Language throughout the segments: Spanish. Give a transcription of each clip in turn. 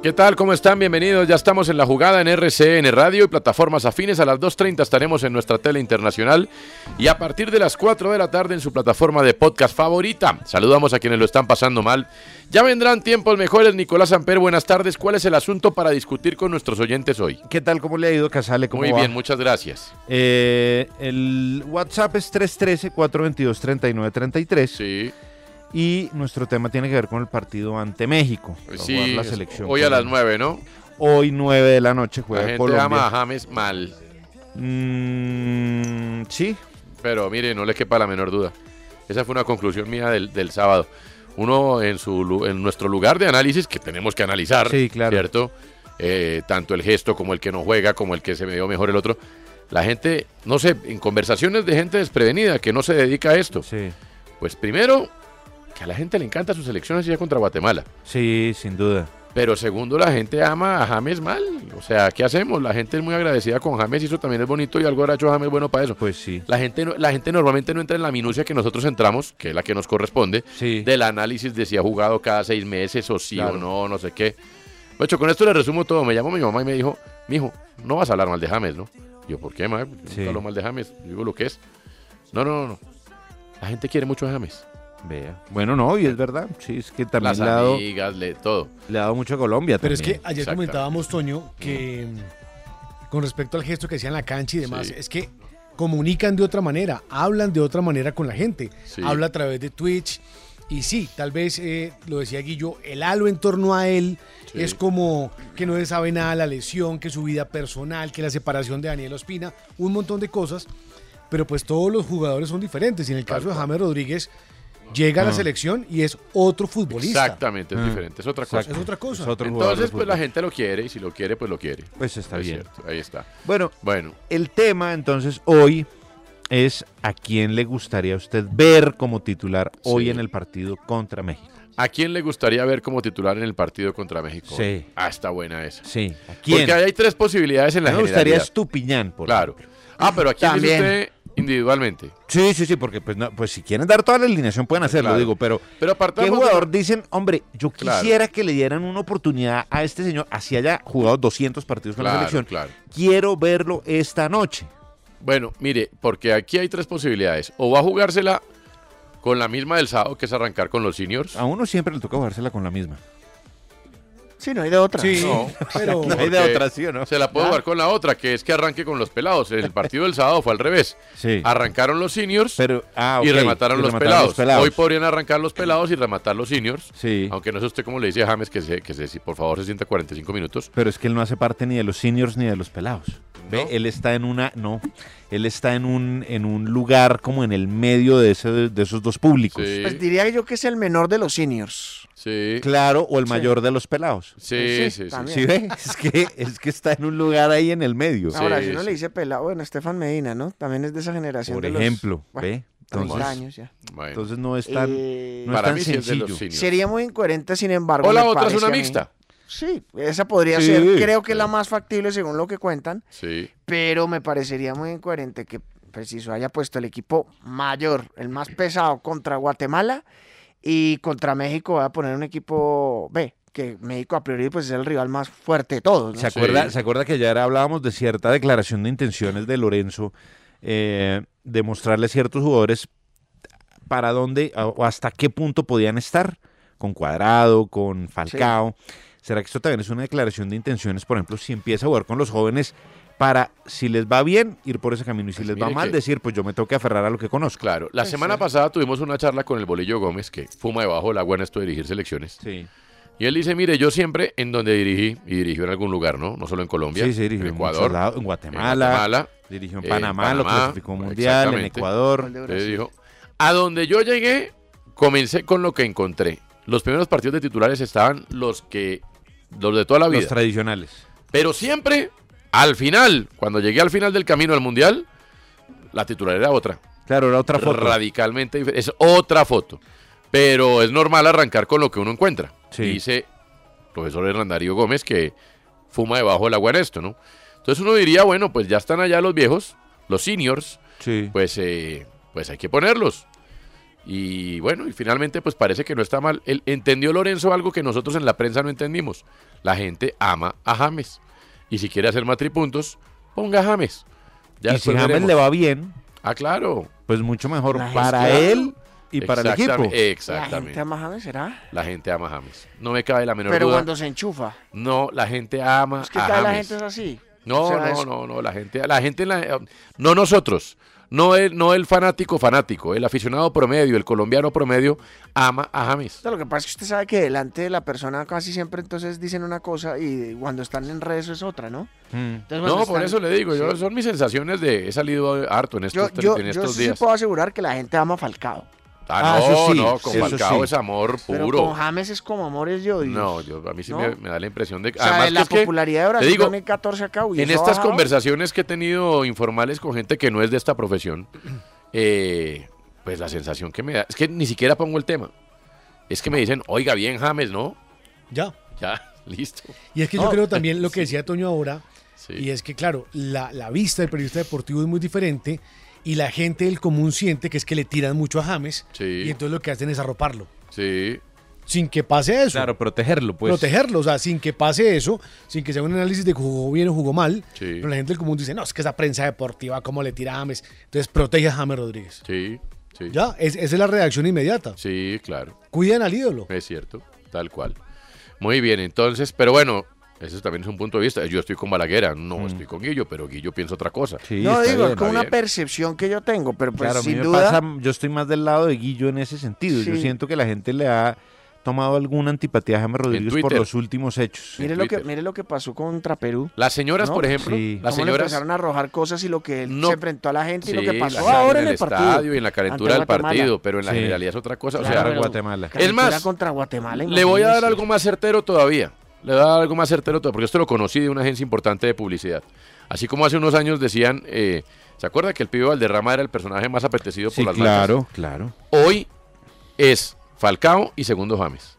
¿Qué tal? ¿Cómo están? Bienvenidos. Ya estamos en la jugada en RCN Radio y plataformas afines. A las 2.30 estaremos en nuestra tele internacional y a partir de las 4 de la tarde en su plataforma de podcast favorita. Saludamos a quienes lo están pasando mal. Ya vendrán tiempos mejores. Nicolás Amper, buenas tardes. ¿Cuál es el asunto para discutir con nuestros oyentes hoy? ¿Qué tal? ¿Cómo le ha ido, Casale? ¿Cómo Muy va? bien, muchas gracias. Eh, el WhatsApp es 313-422-3933 Sí, y nuestro tema tiene que ver con el partido ante México. Sí. la selección Hoy a las Colombia. 9, ¿no? Hoy 9 de la noche La juega gente Colombia. ama a James mal. Mm, sí, Pero mire, no le quepa la menor duda. Esa fue una conclusión mía del, del sábado. Uno en, su, en nuestro lugar de análisis, que tenemos que analizar, Sí, claro. ¿cierto? Eh, tanto el gesto como el que no juega, como el que se me dio mejor el otro. La gente, no sé, en conversaciones de gente desprevenida que no se dedica a esto. sí, Pues primero, que a la gente le encanta su selección así ya contra Guatemala. sí, sin duda. Pero segundo, la gente ama a James mal. O sea, ¿qué hacemos? La gente es muy agradecida con James y eso también es bonito y algo habrá hecho James bueno para eso. Pues sí. La gente, no- la gente normalmente no entra en la minucia que nosotros entramos, que es la que nos corresponde, Sí. del análisis de si ha jugado cada seis meses o sí Claro. o no, no sé qué. De hecho, con esto le resumo todo. Me llamó mi mamá y me dijo, mijo, no vas a hablar mal de James, ¿no? Yo, ¿por qué, ma? Yo Sí. nunca hablo mal de James, yo digo lo que es. No, no, no, no. La gente quiere mucho a James. Vea. Bueno, no, y es verdad. Sí, es que también Las le ha, dado, amigas, le, todo. le ha dado mucho a Colombia. Pero es que ayer comentábamos, Toño, que mm, con respecto al gesto que hacían en la cancha y demás, Sí. es que comunican de otra manera, hablan de otra manera con la gente. Sí. Habla a través de Twitch. Y sí, tal vez, eh, lo decía Guillo, el halo en torno a él Sí. es como que no le sabe nada la lesión, que su vida personal, que la separación de Daniel Ospina, un montón de cosas. Pero pues todos los jugadores son diferentes. Y en el caso de James Rodríguez, llega a la Ah. selección y es otro futbolista. Exactamente, es Ah. diferente, es otra cosa. Es otra cosa. Es otro jugador Entonces, pues la gente lo quiere y si lo quiere, pues lo quiere. Pues está Es bien. cierto, ahí está. Bueno, Bueno, El tema entonces hoy es a quién le gustaría a usted ver como titular hoy Sí. en el partido contra México. ¿a quién le gustaría ver como titular en el partido contra México? Sí. Ah, está buena esa. Sí. ¿A quién? Porque ahí hay tres posibilidades en la A mí me gustaría generalidad. Estupiñán, por Claro. Ah, pero aquí dice También. usted individualmente. Sí, sí, sí, porque pues, no, pues si quieren dar toda la alineación pueden hacerlo, Claro. digo, pero Pero ¿qué jugador dicen, hombre, yo Claro. quisiera que le dieran una oportunidad a este señor, así haya jugado 200 partidos con la selección? claro. Quiero verlo esta noche. Bueno, mire, porque aquí hay tres posibilidades. O va a jugársela con la misma del sábado, que es arrancar con los seniors. A uno siempre le toca jugársela con la misma. Sí, no hay de otra. Sí, No, pero... No hay de otra, ¿sí o no? Se la puede jugar con la otra, que es que arranque con los pelados. El partido del sábado fue al revés. Sí. Arrancaron los seniors Pero, ah, y remataron, y los, remataron pelados. Hoy podrían arrancar los pelados y rematar los seniors. Sí. Aunque no sé usted cómo le dice a James que, se, que se, si por favor se sienta 45 minutos. Pero es que él no hace parte ni de los seniors ni de los pelados. ¿Ve? ¿No? Él está en una, no, él está en un, en un lugar como en el medio de, ese, de esos dos públicos. Sí, Pues diría yo que es el menor de los seniors. Sí, Claro, o el mayor de los pelados. sí, Sí, sí, sí. también. ¿Sí ve? Es que, es que está en un lugar ahí en el medio. Ahora, Sí, si uno sí. le dice pelado, bueno, Estefan Medina, ¿no? También es de esa generación Por de los, ejemplo, bueno, ¿ve? 30 Entonces, años ya. Bueno, entonces no es tan, Eh, no es para tan mí sí es de los sencillo. Sería muy incoherente, sin embargo. O la otra es una mixta. Sí, esa podría Sí, ser, creo que es sí. la más factible según lo que cuentan, Sí. pero me parecería muy incoherente que Preciso haya puesto el equipo mayor, el más pesado contra Guatemala y contra México va a poner un equipo B, que México a priori pues es el rival más fuerte de todos. ¿no? ¿Se acuerda, Sí. ¿Se acuerda que ayer hablábamos de cierta declaración de intenciones de Lorenzo eh, de mostrarle a ciertos jugadores para dónde o hasta qué punto podían estar? Con Cuadrado, con Falcao. ¿Será que esto también es una declaración de intenciones? Por ejemplo, si empieza a jugar con los jóvenes para, si les va bien, ir por ese camino y si Pues les va mal, que- decir, pues yo me tengo que aferrar a lo que conozco. Claro, la Pues semana sí. pasada tuvimos una charla con el Bolillo Gómez, que fuma debajo del agua en esto de dirigir selecciones. Sí. Y él dice, mire, yo siempre en donde dirigí, y dirigió en algún lugar, ¿no? No solo en Colombia, Sí, sí, dirigió en en Ecuador, lados, en en Guatemala, Guatemala, dirigió en Panamá, lo Panamá, clasificó mundial, en. Ecuador. Entonces dijo, a donde yo llegué, comencé con lo que encontré. Los primeros partidos de titulares estaban los que, los de toda la vida. Los tradicionales. Pero siempre, al final, cuando llegué al final del camino al Mundial, la titular era otra. Claro, era otra foto. Radicalmente diferente. Es otra foto. Pero es normal arrancar con lo que uno encuentra. Sí. Dice profesor Hernán Darío Gómez que fuma debajo del agua en esto, ¿no? Entonces uno diría, bueno, pues ya están allá los viejos, los seniors, Sí. pues, eh, pues hay que ponerlos. Y bueno, y finalmente pues parece que no está mal. Él, entendió Lorenzo algo que nosotros en la prensa no entendimos. La gente ama a James. Y si quiere hacer matripuntos, ponga a James. Ya y si James veremos. le va bien, Ah, claro. pues mucho mejor La para gente- él y para el equipo. Exactamente, La gente ama a James, ¿será? La gente ama a James. No me cabe la menor Pero duda. cuando se enchufa. No, la gente ama Es que a cada la James. gente es así. No, O sea, no, es- no, no, la gente, la gente, la- no nosotros, no el, no el fanático fanático, el aficionado promedio, el colombiano promedio ama a James. Lo que pasa es que usted sabe que delante de la persona casi siempre entonces dicen una cosa y cuando están en redes es otra, ¿no? Mm. Entonces, cuando No, por están- eso le digo, yo, Sí. son mis sensaciones de, he salido harto en estos, Yo, yo, en yo estos sí días. puedo asegurar que la gente ama a Falcao. Ah, Ah, no, eso sí, no, con eso Falcao sí. es amor Pero puro. con James es como amores y odios. No, yo, a mí sí ¿No? me, me da la impresión de que... O sea, además la que es que, popularidad de Brasil digo, 2014 acá, uy, en estas conversaciones que he tenido informales con gente que no es de esta profesión, eh, pues la sensación que me da es que ni siquiera pongo el tema. Es que me dicen, oiga bien James, ¿no? Ya. Ya, listo. Y es que yo creo también lo que decía Toño ahora, Sí. y es que, claro, la, la vista del periodista deportivo es muy diferente y la gente del común siente que es que le tiran mucho a James Sí. y entonces lo que hacen es arroparlo. Sí, Sin que pase eso. Claro, protegerlo, pues. protegerlo, o sea, sin que pase eso, sin que sea un análisis de que jugó bien o jugó mal. Sí. Pero la gente del común dice, no, es que esa prensa deportiva, ¿cómo le tira a James? Entonces protege a James Rodríguez. sí, sí. Ya, es- esa es la reacción inmediata. Sí, claro. Cuidan al ídolo. Es cierto, tal cual. Muy bien, entonces, pero bueno, ese también es un punto de vista. Yo estoy con Balaguer, no estoy con Guillo, pero Guillo piensa otra cosa. Sí, No digo, es bien. como una bien. percepción que yo tengo, pero pues Claro, sin me duda. pasa, yo estoy más del lado de Guillo en ese sentido. Yo siento que la gente le ha tomado alguna antipatía a James Rodríguez por los últimos hechos. Mire lo, que, mire lo que pasó contra Perú. Las señoras, ¿No? por ejemplo, Sí. las le señoras empezaron a arrojar cosas y lo que él No. se enfrentó a la gente y lo que pasó ahora en del el partido. estadio y en la calentura del partido, pero en la Sí. generalidad es otra cosa. O sea, Guatemala. Es más, contra Guatemala. le voy a dar algo más certero todavía. Le voy a dar algo más certero todavía, porque esto lo conocí de una agencia importante de publicidad. Así como hace unos años decían, eh, ¿se acuerda que el pibe Valderrama era el personaje más apetecido por Sí, las claro, claro. marcas? Hoy es Falcao y segundo James.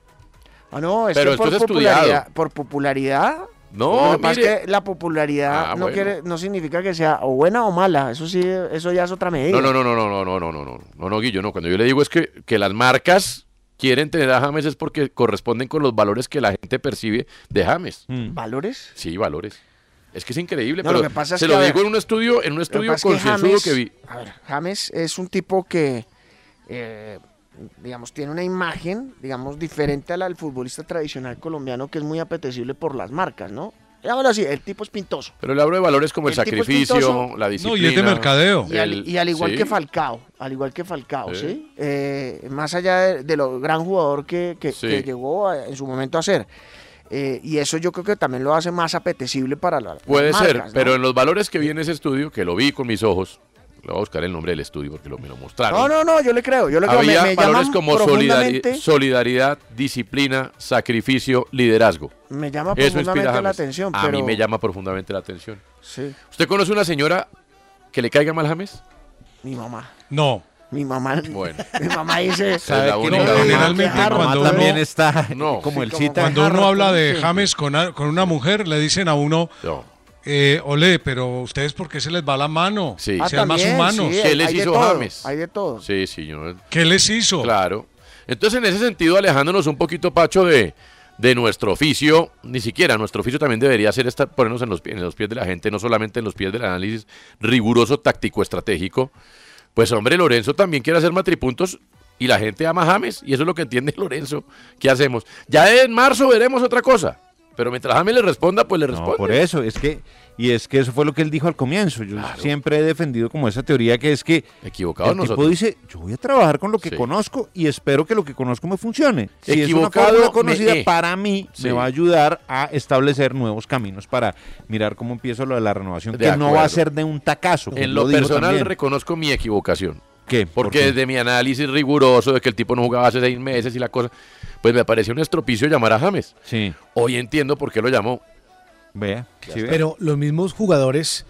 Ah, no, es Pero que por esto es popularidad, estudiado. por popularidad. No, lo que pasa mire. es que la popularidad Ah, no bueno. quiere, no significa que sea o buena o mala. Eso sí, eso ya es otra medida. No, no, no, no, no, no, no, no, no, no, no, no, Guillo, no. Cuando yo le digo es que, que las marcas quieren tener a James es porque corresponden con los valores que la gente percibe de James. Mm. ¿Valores? Sí, valores. Es que es increíble, No, pero lo que pasa es se que, lo digo ver, en un estudio, en un que estudio que concienzudo James, que vi. A ver, James es un tipo que, eh, digamos, tiene una imagen, digamos, diferente a la del futbolista tradicional colombiano que es muy apetecible por las marcas, ¿no? Digámoslo así, el tipo es pintoso. Pero le hablo de valores como el, sacrificio, la No, disciplina. y es de mercadeo. Y al, el- y al igual sí. que Falcao, al igual que Falcao, Sí. ¿sí? Eh, más allá de, de lo gran jugador que, que- Sí. que llegó a- en su momento a ser. Eh, y eso yo creo que también lo hace más apetecible para la, las Puede ser, ¿no? pero en los valores que vi en ese estudio, que lo vi con mis ojos, le voy a buscar el nombre del estudio porque lo, me lo mostraron. No, no, no, yo le creo, yo le creo. Me- Había me, valores llama como solidari- solidaridad, disciplina, sacrificio, liderazgo. me llama Eso profundamente la atención. A mí me llama profundamente la atención. Sí, ¿Usted conoce una señora que le caiga mal James? mi mamá. No. Mi mamá, Bueno. mi mamá dice. ¿Sabe que no? Generalmente Qué Mi mamá cuando también uno, está No. como el cita. cuando- uno habla de. James con, a- con una mujer, le dicen a uno, No. Eh, ole, pero ustedes por qué se les va la mano? Sí. Ah, Sean más humanos. sí, ¿Qué les hizo todo, James? Hay de todo. Sí, sí, yo- ¿Qué les hizo? Claro. Entonces, en ese sentido, alejándonos un poquito, Pacho, de, de nuestro oficio, ni siquiera nuestro oficio también debería ser estar, ponernos en los, en los pies de la gente, no solamente en los pies del análisis riguroso, táctico, estratégico. Pues, hombre, Lorenzo también quiere hacer matripuntos y la gente ama a James, y eso es lo que entiende Lorenzo. ¿Qué hacemos? Ya en marzo veremos otra cosa. Pero mientras James le responda, pues le No, responde. por eso, es que, y es que eso fue lo que él dijo al comienzo. Yo siempre he defendido como esa teoría que es que Equivocados el tipo dice, yo voy a trabajar con lo que Sí. conozco y espero que lo que conozco me funcione. Si es una Equivocado fórmula me conocida, para mí Sí. me va a ayudar a establecer nuevos caminos para mirar cómo empiezo lo de la renovación, De que no va a ser de un tacazo. En lo personal también. reconozco mi equivocación. ¿Qué? ¿Por Porque qué? desde mi análisis riguroso de que el tipo no jugaba hace seis meses y la cosa, pues me pareció un estropicio llamar a James. Sí, Hoy entiendo por qué lo llamó. Vea. ¿sí ve? Pero los mismos jugadores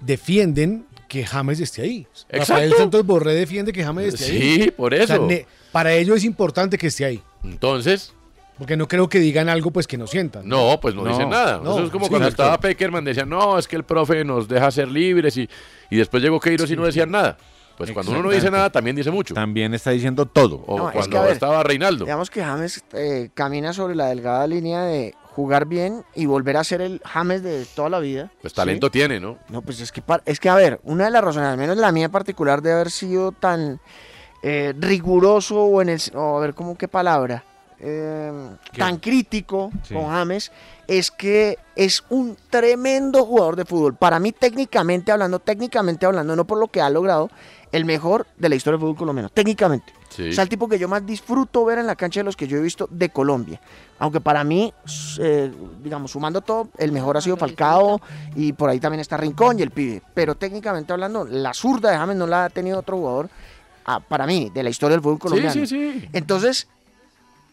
defienden que James esté ahí. Exacto. Rafael Santos Borré defiende que James esté ahí. Sí, por O sea, eso. ne- para ellos es importante que esté ahí. Entonces, Porque no creo que digan algo pues que no sientan. no, pues no, No, dicen nada. no, eso es como sí, cuando estaba Peckerman, decían, no, es que el profe nos deja ser libres y, y después llegó Queiroz y no decían nada. Pues cuando uno no dice nada, también dice mucho. También está diciendo todo. O No, es cuando que, a ver, estaba Reinaldo. Digamos que James eh, camina sobre la delgada línea de jugar bien y volver a ser el James de toda la vida. Pues ¿sí? talento tiene, ¿no? No, pues es que, es que, a ver, una de las razones, al menos la mía en particular, de haber sido tan eh, riguroso o en el, o a ver, ¿cómo qué palabra? Eh, tan crítico Sí. con James, es que es un tremendo jugador de fútbol. Para mí, técnicamente hablando, técnicamente hablando, no por lo que ha logrado, el mejor de la historia del fútbol colombiano, técnicamente. Sí. O sea, el tipo que yo más disfruto ver en la cancha de los que yo he visto de Colombia. Aunque para mí, eh, digamos, sumando todo, el mejor ha sido Falcao y por ahí también está Rincón y el pibe. Pero técnicamente hablando, la zurda de James no la ha tenido otro jugador, ah, para mí, de la historia del fútbol sí, colombiano. sí, sí. Entonces,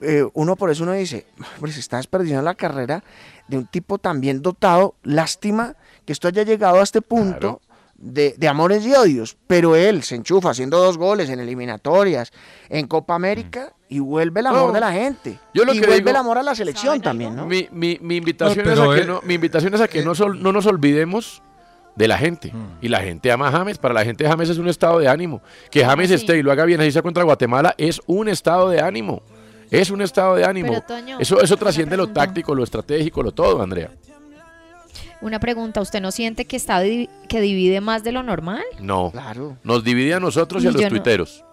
eh, uno por eso uno dice, se está desperdiciando la carrera de un tipo tan bien dotado. Lástima que esto haya llegado a este punto Claro. De, de amores y odios. Pero él se enchufa haciendo dos goles en eliminatorias, en Copa América, y vuelve el amor No, de la gente. yo lo y que vuelve digo- el amor a la selección también, ¿no? Mi, mi- mi invitación, No, es a que eh, no, mi invitación es a que no, sol- no nos olvidemos de la gente. Mm. Y la gente ama a James. Para la gente James es un estado de ánimo. Que James sí. esté y lo haga bien, así sea contra Guatemala, es un estado de ánimo. Es un estado de ánimo. Pero, Toño, eso eso trasciende lo táctico, lo estratégico, lo todo, Andrea. Una pregunta, ¿usted no siente que está di- que divide más de lo normal? No. Claro. Nos divide a nosotros y a los no. tuiteros.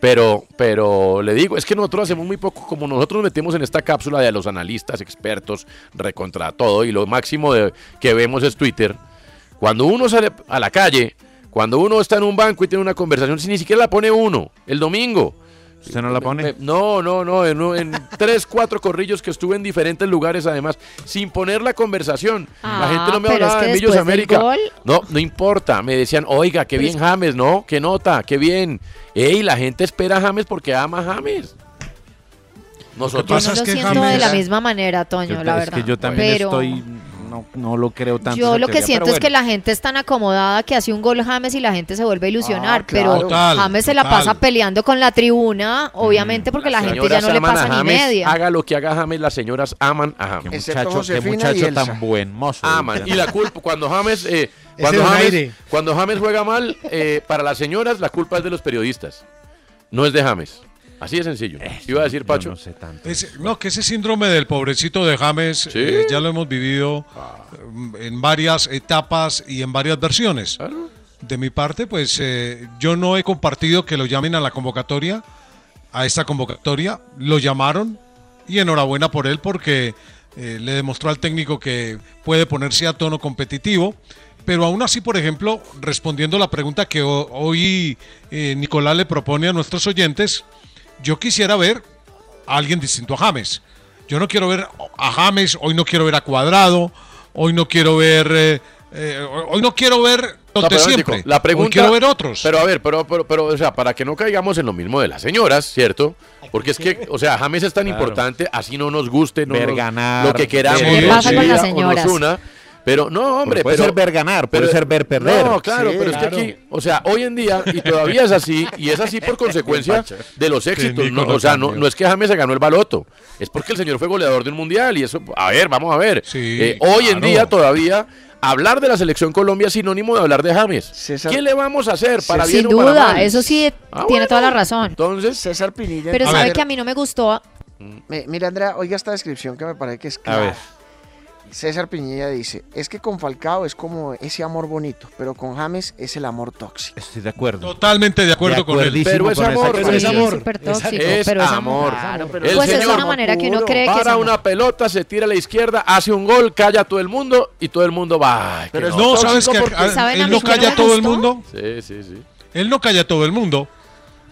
Pero, pero le digo, es que nosotros hacemos muy poco, como nosotros nos metemos en esta cápsula de los analistas, expertos, recontra todo, y lo máximo de, que vemos es Twitter. Cuando uno sale a la calle, cuando uno está en un banco y tiene una conversación, si ni siquiera la pone uno, el domingo. ¿Usted no la pone? Me- No, no, no, en, en tres, cuatro corrillos que estuve en diferentes lugares además, sin poner la conversación. la Ah, gente no me pero hablaba es que de Millos América. gol- No, no importa, me decían, oiga, qué Pero bien es- James, ¿no? Qué nota, qué bien. Ey, la gente espera a James porque ama a James. Nosotros Yo pasa no es lo que siento de la misma manera, Toño, Yo- la es verdad. que yo también Pero estoy, no, no lo creo tanto. Yo lo que siento es que la gente es tan acomodada que hace un gol James y la gente se vuelve a ilusionar, Ah, claro. pero Total, James se la total. pasa peleando con la tribuna, obviamente porque la gente ya no le pasa ni James, media. Haga lo que haga James, las señoras aman a James. Qué muchacho, qué muchacho tan buen mozo. Aman. Y la culpa, cuando James, eh, cuando. James cuando James juega mal, eh, para las señoras la culpa es de los periodistas. No es de James. Así de sencillo. Iba a decir Pacho. no sé tanto. Ese- no, que ese síndrome del pobrecito de James Sí. eh, ya lo hemos vivido eh, en varias etapas y en varias versiones. Claro. De mi parte, pues eh, yo no he compartido que lo llamen a la convocatoria, a esta convocatoria. Lo llamaron y enhorabuena por él porque eh, le demostró al técnico que puede ponerse a tono competitivo. Pero aún así, por ejemplo, respondiendo a la pregunta que ho- hoy eh, Nicolás le propone a nuestros oyentes, yo quisiera ver a alguien distinto a James. Yo no quiero ver a James, hoy no quiero ver a Cuadrado, hoy no quiero ver, eh, eh, hoy no quiero ver No, pero, siempre. Tico, La pregunta, hoy quiero ver otros. Pero a ver, pero, pero, pero, o sea, para que no caigamos en lo mismo de las señoras, ¿cierto? Porque es que, o sea, James es tan Claro. importante, así no nos guste, no Ver nos- ganar, lo que queramos, ver- ¿Qué nos pasa con las o nos señoras? una, Pero no, hombre, puede pero- ser ver ganar, puede pero- ser ver perder. No, claro, Sí, pero claro. es que aquí, o sea, hoy en día, y todavía es así, y es así por consecuencia de los éxitos. No, o sea, no, no es que James se ganó el baloto, es porque el señor fue goleador de un mundial, y eso, a ver, vamos a ver. Eh, hoy en día todavía. Hablar de la selección Colombia es sinónimo de hablar de James. César- ¿Qué le vamos a hacer para Sin bien o para duda, mal? eso sí Ah, tiene toda la razón. Entonces, César Pinilla. Pero A sabe ver, que a mí no me gustó. me- mira, Andrea, oiga esta descripción que me parece que es A clara. ver. César Piñilla dice, es que con Falcao es como ese amor bonito, pero con James es el amor tóxico. Estoy de acuerdo. Totalmente de acuerdo con él. Pero es amor, es amor. tóxico, Es pero es amor. amor. El Pues es señor una manera que uno cree que es amor. una pelota, se tira a la izquierda, hace un gol, calla a todo el mundo y todo el mundo va. Pero no, ¿sabes que porque- a- ¿Saben a él no calla a todo el mundo? Sí, sí, sí. Él no calla a todo el mundo.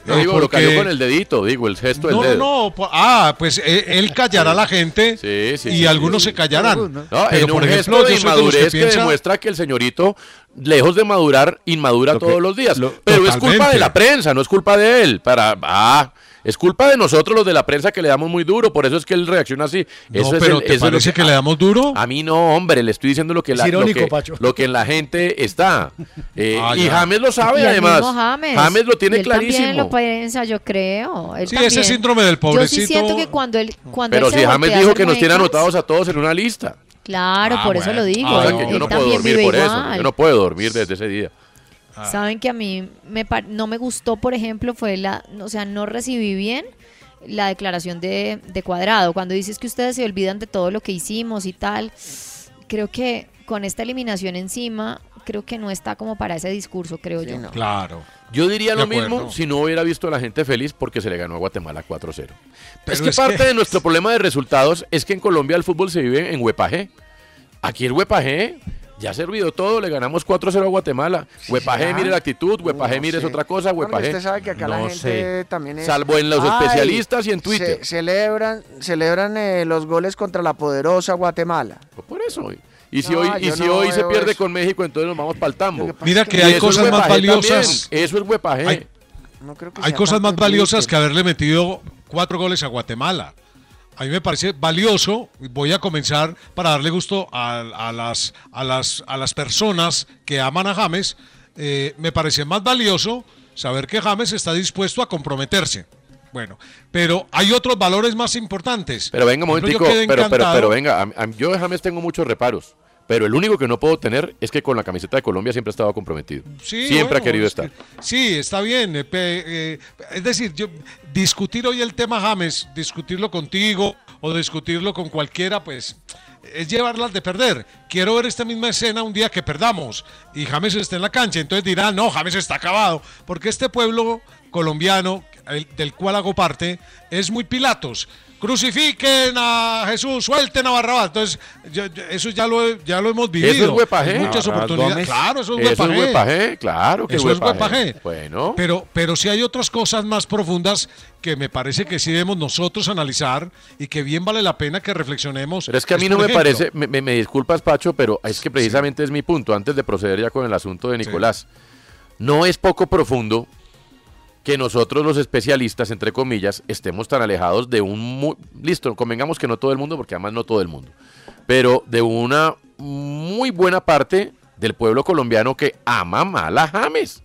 No, digo, lo porque- cayó con el dedito, digo, el gesto del No, no, dedo. no. po- Ah, pues eh, él callará a la gente Sí, sí, y sí, algunos sí. se callarán. No, Pero, en por un ejemplo, gesto de inmadurez que, piensa- demuestra que el señorito, lejos de madurar, inmadura Lo que- todos los días. lo- Pero es culpa de la prensa, no es culpa de él. Para, ah, es culpa de nosotros los de la prensa que le damos muy duro, por eso es que él reacciona así. No, Eso es pero el- ¿te eso es lo parece que le damos duro? A mí no, hombre, le estoy diciendo lo que, Es la, irónico, lo, que Pacho. lo que en la gente está. Eh, Ah, y. James lo sabe Y además. mismo James. lo tiene Y él También clarísimo. lo piensa, yo creo. Él Sí, también. ese síndrome del Yo pobrecito. sí siento que cuando él, cuando Pero él si James a dijo que nos tiene anotados a todos en una lista. Claro, Ah, por eso lo digo. O sea él, que yo él no puedo también dormir por eso. Yo no puedo dormir desde ese día. Saben que a mí me par- no me gustó, por ejemplo, fue la, o sea, no recibí bien la declaración de, de Cuadrado. Cuando dices que ustedes se olvidan de todo lo que hicimos y tal, creo que con esta eliminación encima, creo que no está como para ese discurso, creo yo. Claro. Yo diría lo mismo si no hubiera visto a la gente feliz porque se le ganó a Guatemala 4-0. Pero es que es parte que- de nuestro problema de resultados es que en Colombia el fútbol se vive en huepaje. Aquí el huepaje ya ha servido todo, le ganamos 4-0 a Guatemala. huepaje, será? mire la actitud, huepaje, No mire es otra cosa, Bueno, huepaje. usted sabe que acá la No gente sé. también es... Salvo en los Ay, especialistas y en Twitter. ce- celebran celebran eh, los goles contra la poderosa Guatemala. Por eso. Y si No, hoy, y si no hoy se pierde eso. con México, entonces nos vamos para el tambo. Mira que hay es cosas más también. valiosas. Eso es huepaje. Hay- No creo que Hay sea cosas más valiosas que haberle metido cuatro goles a Guatemala. A mí me parece valioso, voy a comenzar para darle gusto a, a las, a, las, a las personas que aman a James, eh, me parece más valioso saber que James está dispuesto a comprometerse. Bueno, pero hay otros valores más importantes. Pero venga, un momentico, pero, pero, pero venga, a- a- yo de James tengo muchos reparos, pero el único que no puedo tener es que con la camiseta de Colombia siempre ha estado comprometido. Sí, siempre bueno, ha querido es que- estar. sí, está bien. eh, eh, es decir, yo, discutir hoy el tema James, discutirlo contigo o discutirlo con cualquiera, pues es llevarlas de perder. Quiero ver esta misma escena un día que perdamos y James esté en la cancha. Entonces dirán, no, James está acabado. Porque este pueblo colombiano, el- del cual hago parte, es muy Pilatos. Crucifiquen a Jesús, suelten a Barrabás. Entonces, yo- yo- eso ya lo, ya lo hemos vivido. Eso es huepaje. en Muchas oportunidades. Claro, eso es Eso es huepaje. huepaje, claro que Eso es huepaje. huepaje. Bueno, Pero, pero sí hay otras cosas más profundas que me parece que sí debemos nosotros analizar y que bien vale la pena que reflexionemos. pero es que a mí Es, no me ejemplo, parece, me, me- me disculpas Pacho, pero es que precisamente es mi punto, antes de proceder ya con el asunto de Nicolás. No es poco profundo que nosotros los especialistas, entre comillas, estemos tan alejados de un... mu- listo, convengamos que no todo el mundo, porque además no todo el mundo, pero de una muy buena parte del pueblo colombiano que ama mal a James.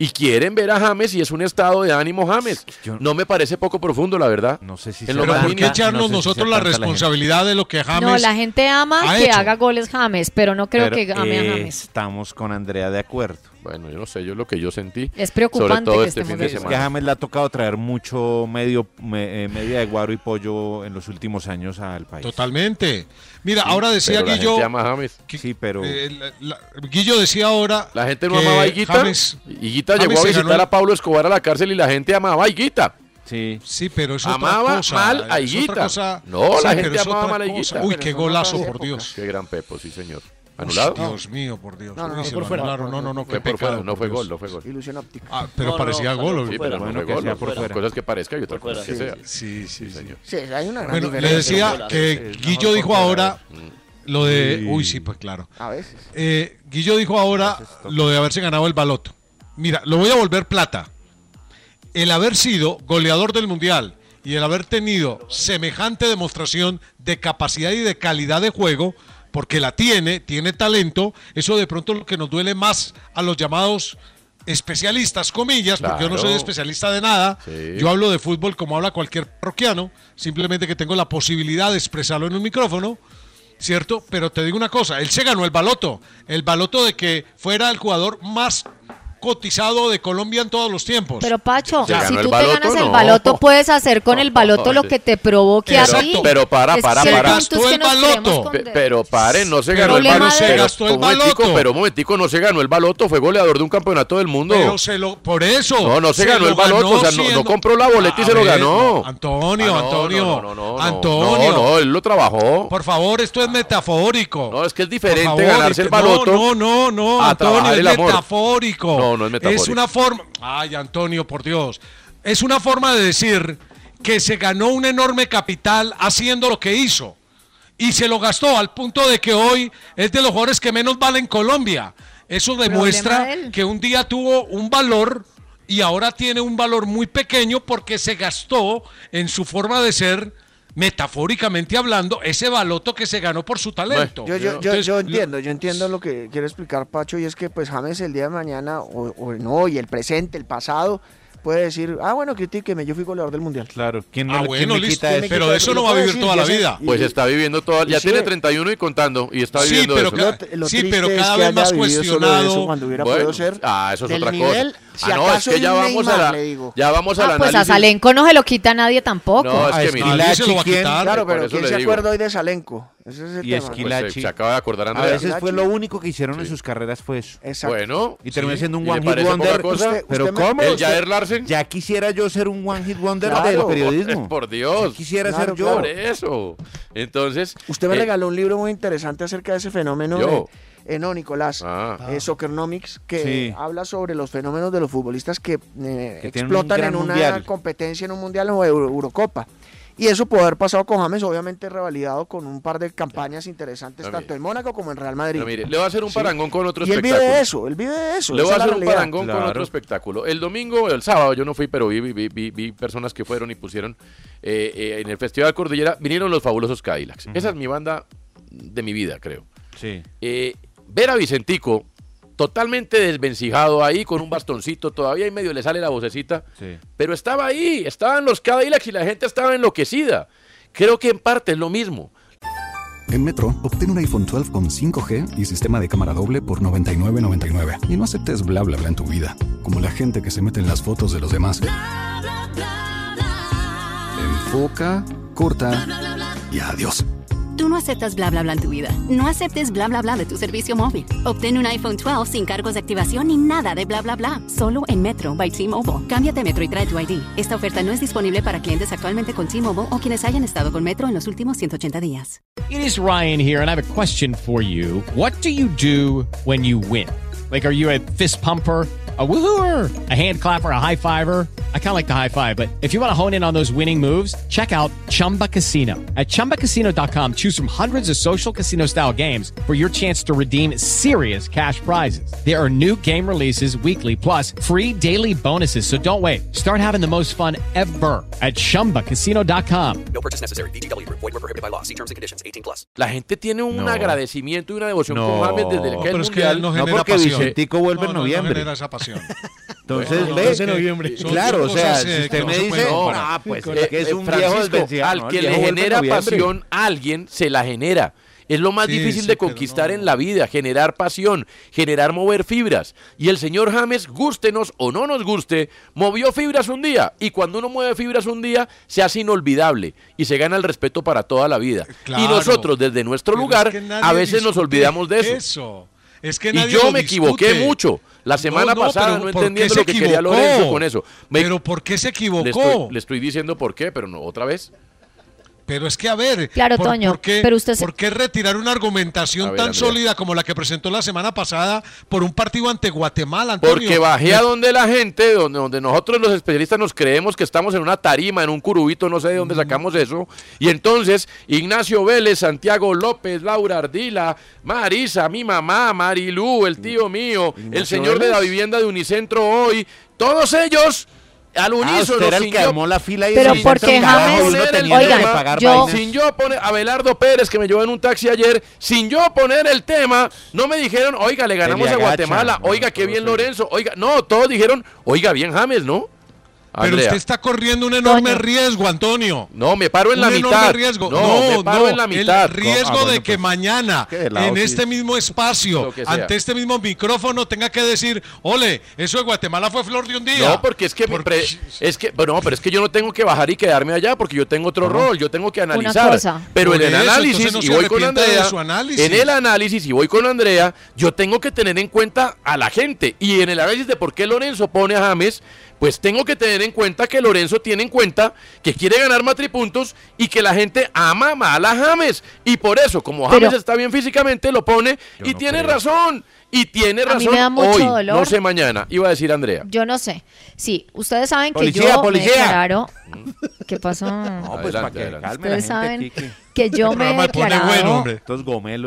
Y quieren ver a James y es un estado de ánimo James. No me parece poco profundo, la verdad. No sé si lo Pero ¿por qué echarnos no sé nosotros la responsabilidad de lo que James No, la gente ama ha que hecho. haga goles James, pero no creo Pero, que ame a eh, James. Estamos con Andrea de acuerdo. Bueno, yo no sé, yo lo que yo sentí. Es preocupante sobre todo que este fin de de Es que a semana. James le ha tocado traer mucho medio me- eh, media de guaro y pollo en los últimos años al país. Totalmente. Mira, ahora decía Pero la Guillo. gente ama a James. que- Sí, pero eh, la- la- Guillo decía ahora. La gente no amaba a Higuita. James- Higuita James llegó a visitar ganó- a Pablo Escobar a la cárcel y la gente amaba a Higuita. sí. Sí, pero es otra Amaba cosa. mal a otra Higuita. cosa- No, Sí, la gente amaba otra mal a. Higuita. Uy, qué golazo, por. Dios. Qué gran Pepo, sí, señor. ¿Anulado? Dios mío, por Dios. No, no, no, se por lo fuera. anularon. No, no, Fue por pecado. fuera, no fue gol, no fue gol. Ilusión óptica. Ah, pero No, parecía no, gol. salió ¿o Sí, pero no fue gol. por fuera. cosa es que parezca y otra Por cosa es que sea. Sí, sí, sí. señor. Sí, hay una gran Bueno, le decía que Guillo dijo ahora lo de. Uy, sí, pues claro. A veces. Eh, Guillo dijo ahora lo de haberse ganado el baloto. Mira, lo voy a volver plata. El haber sido goleador del Mundial y el haber tenido semejante demostración de capacidad y de calidad de juego, porque la tiene, tiene talento, eso de pronto es lo que nos duele más a los llamados especialistas, comillas, porque yo no soy especialista de nada, Sí. yo hablo de fútbol como habla cualquier parroquiano, simplemente que tengo la posibilidad de expresarlo en un micrófono, ¿cierto? Pero te digo una cosa, él se ganó el baloto, el baloto de que fuera el jugador más cotizado de Colombia en todos los tiempos. Pero Pacho, ¿Se si tú baloto? te ganas el No. baloto, puedes hacer con el baloto lo que te provoque a Exacto. ti. Pero para, para, para. es Gastó que el baloto. pero paren, no se ganó el baloto. Pero, gastó el baloto. pero un momentico, no se ganó el baloto, fue goleador de un campeonato del mundo. Pero se lo, por eso. No, no se ganó el baloto, o sea, no- no siendo- compró la boleta y A se lo ver, ganó. Antonio, Ah, Antonio. no, no, no, no, Antonio. No, no, él lo trabajó. Por favor, esto es metafórico. No, es que es diferente ganarse el baloto. No, no, no, a Antonio, es metafórico. No, no es metafórico. Es una forma. Ay, Antonio, por Dios. Es una forma de decir que se ganó un enorme capital haciendo lo que hizo. Y se lo gastó al punto de que hoy es de los jugadores que menos vale en Colombia. Eso demuestra de que un día tuvo un valor y ahora tiene un valor muy pequeño porque se gastó en su forma de ser, metafóricamente hablando, ese baloto que se ganó por su talento. Yo, yo, yo, Entonces, yo entiendo, yo entiendo lo que quiere explicar Pacho y es que pues James el día de mañana o, o no, y el presente, el pasado, puede decir, ah bueno, critíqueme, yo fui goleador del mundial. Claro, ¿quién, Ah, me- bueno, quién me listo. quita eso? Pero de eso no va a vivir toda la vida. Pues está viviendo toda, ya sí, tiene 31 y contando y está Sí, viviendo pero eso. que- Lo lo sí, pero es cada que vez más cuestionado. eso cuando hubiera Bueno, podido ser. ah, eso es del otra nivel, cosa. si ah, no, es que ya vamos a la, digo. ya vamos al Ah, pues a. Salenco no se lo quita nadie tampoco. No, es A que mira, Nadie se lo va a ¿quién? quitar. Claro, pero ¿quién se acuerda hoy de Salenco? Ese es el Y tema. Pues Esquilachi. se, se acaba de acordar A veces fue lo único que hicieron en sus carreras fue eso. Exacto. Bueno, Y terminó sí. siendo un ¿Y le one hit wonder. cosa? Usted- Pero usted ¿cómo? ¿El Jair Larsen? Ya quisiera yo ser un one hit wonder Claro. del periodismo. Por Dios. Ya quisiera Claro, ser yo. Por eso. Entonces. Usted me eh, regaló un libro muy interesante acerca de ese fenómeno. Yo. de- eh, no, Nicolás. Ah. eh, Soccernomics, que Sí. habla sobre los fenómenos de los futbolistas que, eh, Que tienen un explotan en una mundial. competencia en un mundial o Euro- Eurocopa. Y eso puede haber pasado con James, obviamente revalidado con un par de campañas interesantes, No, tanto en Mónaco como en Real Madrid. pero mire, le voy a hacer un Sí. parangón con otro y él vive espectáculo. de eso, él vive de eso. Le voy a hacer un parangón con otro espectáculo. El domingo, el sábado, yo no fui, pero vi, vi, vi, vi personas que fueron y pusieron eh, eh, en el Festival Cordillera, vinieron los fabulosos Cadillacs. Esa es mi banda de mi vida, creo. Sí. Eh, ver a Vicentico totalmente desvencijado ahí con un bastoncito, todavía y medio le sale la vocecita, Sí. pero estaba ahí, estaban los Cadillacs y la gente estaba enloquecida. Creo que en parte es lo mismo. En Metro, obtén un iPhone 12 con 5G y sistema de cámara doble por $99.99. Y no aceptes bla bla bla en tu vida, como la gente que se mete en las fotos de los demás. Enfoca, corta y adiós. No aceptas bla bla bla en tu vida. No aceptes bla bla bla de tu servicio móvil. Obtén un iPhone 12 sin cargos de activación ni nada de bla bla bla. Solo en Metro by T-Mobile. Cámbiate Metro y trae tu ID. Esta oferta no es disponible para clientes actualmente con T-Mobile o quienes hayan estado con Metro en los últimos 180 días. It is Ryan here, and I have a question for you. What do you do when you win? Like, are you a fist pumper? A woohooer, a hand clapper, a high fiver. I kind of like the high five, but if you want to hone in on those winning moves, check out Chumba Casino. At chumbacasino.com, choose from hundreds of social casino style games for your chance to redeem serious cash prizes. There are new game releases weekly, plus free daily bonuses. So don't wait. Start having the most fun ever at chumbacasino.com. No purchase necessary. VGW Group. Void were prohibited by law. See terms and conditions. 18 plus. La gente tiene un No. agradecimiento y una devoción No. con James desde que pero el es que mundial. él no No, porque pasión. Vicentico vuelve en No, no, no noviembre. genera esa pasión. Entonces, No, no, ve. es que noviembre. son- Claro, o sea, si eh, usted me dice, ah, pues Eh, es que es un Francisco, viejo. Al que le genera pasión a alguien, se la genera. Es lo más Sí, difícil sí, de conquistar no. en la vida, generar pasión, generar mover fibras. Y el señor James, gústenos o no nos guste, movió fibras un día. Y cuando uno mueve fibras un día, se hace inolvidable y se gana el respeto para toda la vida. Y nosotros, desde nuestro lugar, es que nadie a veces nos olvidamos de eso. Es que Y yo me equivoqué mucho la semana No, no, pasada, pero no ¿por qué entendiendo lo que quería equivocó? Lorenzo con eso. Me- Pero ¿por qué se le estoy, equivocó? le estoy diciendo por qué, pero no, otra vez. Pero es que, a ver, Claro, ¿por, Toño, por qué, pero usted se- por qué retirar una argumentación ver, tan Andrea. sólida como la que presentó la semana pasada por un partido ante Guatemala, Antonio? Porque bajé a donde la gente, donde, donde nosotros los especialistas nos creemos que estamos en una tarima, en un curubito, no sé de dónde sacamos eso. Y entonces, Ignacio Vélez, Santiago López, Laura Ardila, Marisa, mi mamá, Marilú, el tío mío, el señor de la vivienda de Unicentro hoy, todos ellos al Ah, unísono. usted era el sin que yo- armó la fila y Pero porque James- oigan, pagar yo- vainas. Sin yo poner, Abelardo Pérez, que me llevó en un taxi ayer, sin yo poner el tema, no me dijeron, oiga, le ganamos le a. Guatemala, No, oiga, qué bien. Lorenzo, oiga, no, todos dijeron, oiga, bien James, ¿no? Pero Andrea. usted está corriendo un enorme riesgo, Antonio. No, me paro en un la enorme mitad. riesgo. No, me paro en la mitad. El riesgo Ah, bueno, de que pues, mañana, en este mismo espacio, ante este mismo micrófono, tenga que decir, ole, eso de Guatemala fue flor de un día. No, porque es que, mi Porque- pre- es que, bueno, pero es que yo no tengo que bajar y quedarme allá porque yo tengo otro rol, yo tengo que analizar. cosa. Pero en el eso, análisis y voy con Andrea, su análisis. en el análisis y voy con Andrea, yo tengo que tener en cuenta a la gente y en el análisis de por qué Lorenzo pone a James, pues tengo que tener en cuenta que Lorenzo tiene en cuenta que quiere ganar matripuntos y que la gente ama mal a James y por eso, como Pero- James está bien físicamente, lo pone y no tiene creo. razón. Y tiene A mí razón me da mucho hoy, dolor. no sé mañana, iba a decir Andrea. Yo no sé. Sí, ustedes saben que yo policía. me declararon. ¿Qué pasó? No, pues Adelante, para que calme la Ustedes gente saben aquí, que- yo me he declarado bueno,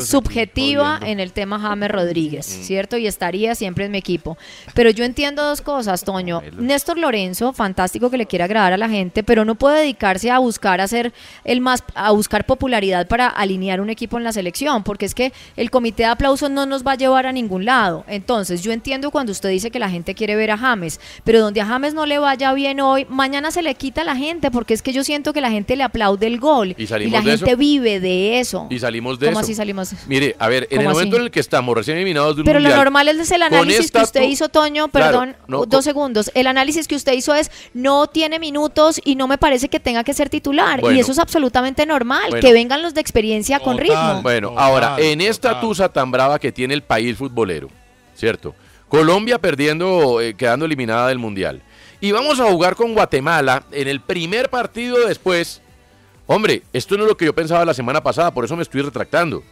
subjetiva en el tema James Rodríguez, ¿cierto? Y estaría siempre en mi equipo. Pero yo entiendo dos cosas, Toño. Néstor Lorenzo, fantástico que le quiera agradar a la gente, pero no puede dedicarse a buscar hacer el más a buscar popularidad para alinear un equipo en la selección, porque es que el comité de aplausos no nos va a llevar a ningún lado. Entonces, yo entiendo cuando usted dice que la gente quiere ver a James, pero donde a James no le vaya bien hoy, mañana se le quita a la gente, porque es que yo siento que la gente le aplaude el gol ¿Y salimos la gente eso? Vive de eso. Y salimos de ¿Cómo eso. así salimos? Mire, a ver, en el ¿Cómo momento así? en el que estamos recién eliminados de un Pero lo normal es el análisis que usted hizo, Toño, Claro, perdón, no, dos segundos. El análisis que usted hizo es, no tiene minutos y no me parece que tenga que ser titular. Bueno. y eso es absolutamente normal, Bueno. que vengan los de experiencia con ritmo. Bueno, Total, ahora, en esta total. tusa tan brava que tiene el país futbolero, ¿cierto? Colombia perdiendo, eh, quedando eliminada del Mundial. Y vamos a jugar con Guatemala en el primer partido después. Hombre, esto no es lo que yo pensaba la semana pasada, por eso me estoy retractando.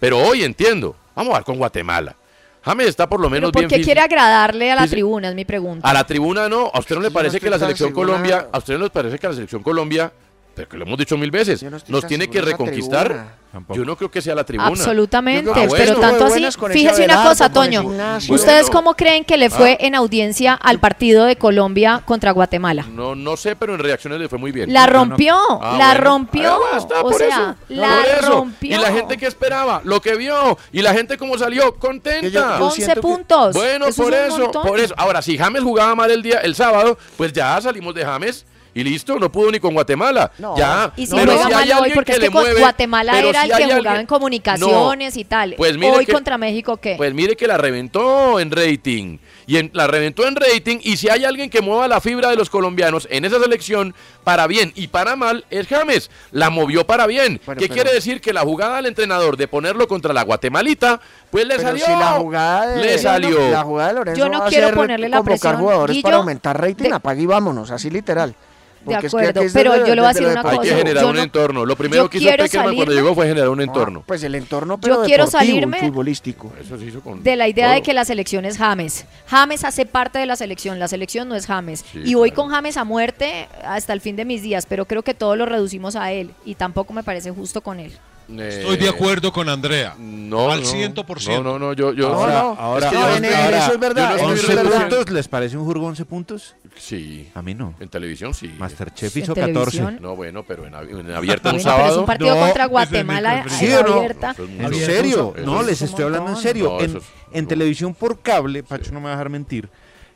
Pero hoy entiendo, vamos a jugar con Guatemala. James está por lo Pero menos ¿por bien qué físico. quiere agradarle a la tribuna? Es mi pregunta. A la tribuna no, a usted no le parece no que la selección segura. Colombia, a usted no le parece que la selección Colombia, pero que lo hemos dicho mil veces, no nos tiene que reconquistar. Yo no creo que sea la tribuna. Absolutamente, Ah, pero tanto así. Fíjese una cosa, Toño. ¿Ustedes Bueno. cómo creen que le fue en audiencia al partido de Colombia contra Guatemala? No, no sé, pero en reacciones le fue muy bien. La rompió, Ah, la bueno. rompió. Ah, basta, o sea, eso, la rompió. Y la gente que esperaba, lo que vio, y la gente como salió, contenta. Yo- yo 11 siento que- puntos. Bueno, Eso por es eso, montón. por eso. Ahora, si James jugaba mal el día, el sábado, pues ya salimos de James y listo, no pudo ni con Guatemala. No. Ya. Y si Pero juega si mal hay hoy, alguien porque que es que mueve, Guatemala era si el que jugaba alguien- en comunicaciones y tal. Pues mire hoy que- contra México, ¿qué? Pues mire que la reventó en rating. Y en- la reventó en rating. Y si hay alguien que mueva la fibra de los colombianos en esa selección, para bien y para mal, es James. La movió para bien. Bueno, ¿Qué pero- quiere decir? Que la jugada del entrenador de ponerlo contra la guatemalita, pues le Pero salió. si la jugada de, le salió. La jugada de Lorenzo Yo no va a quiero ser ponerle la convocar presión. jugadores Guillo, para aumentar rating, de- apague y vámonos, así literal. De Porque es que acuerdo, pero desde- yo le voy a decir una Hay cosa. que generar yo un no- entorno. Lo primero yo que hizo quiero Peckerman cuando llegó fue generar un Ah, entorno. pues el entorno, pero quiero deportivo y salirme- futbolístico. Eso se hizo con de la idea de que la selección es James. James hace parte de la selección, la selección no es James. Sí, y voy claro. con James a muerte hasta el fin de mis días, pero creo que todo lo reducimos a él y tampoco me parece justo con él. Estoy de acuerdo con Andrea. No, Al no, 100%. No, no, no, yo, yo Ahora, ahora, es que ahora, en- en ahora, eso es verdad, no en estoy eso es 11 verdad. puntos, ¿les parece un jurgo 11 puntos? Sí. A mí no. En televisión sí. Masterchef hizo 14. televisión. No, bueno, pero en, ab- en abierta un Bueno, pero es sábado. un partido No, contra es Guatemala micro- ¿Sí o no? abierta. Es ¿En serio? eso No, es les un estoy hablando en serio. No, en, eso es- en no. televisión por cable, Pacho no me va a dejar mentir,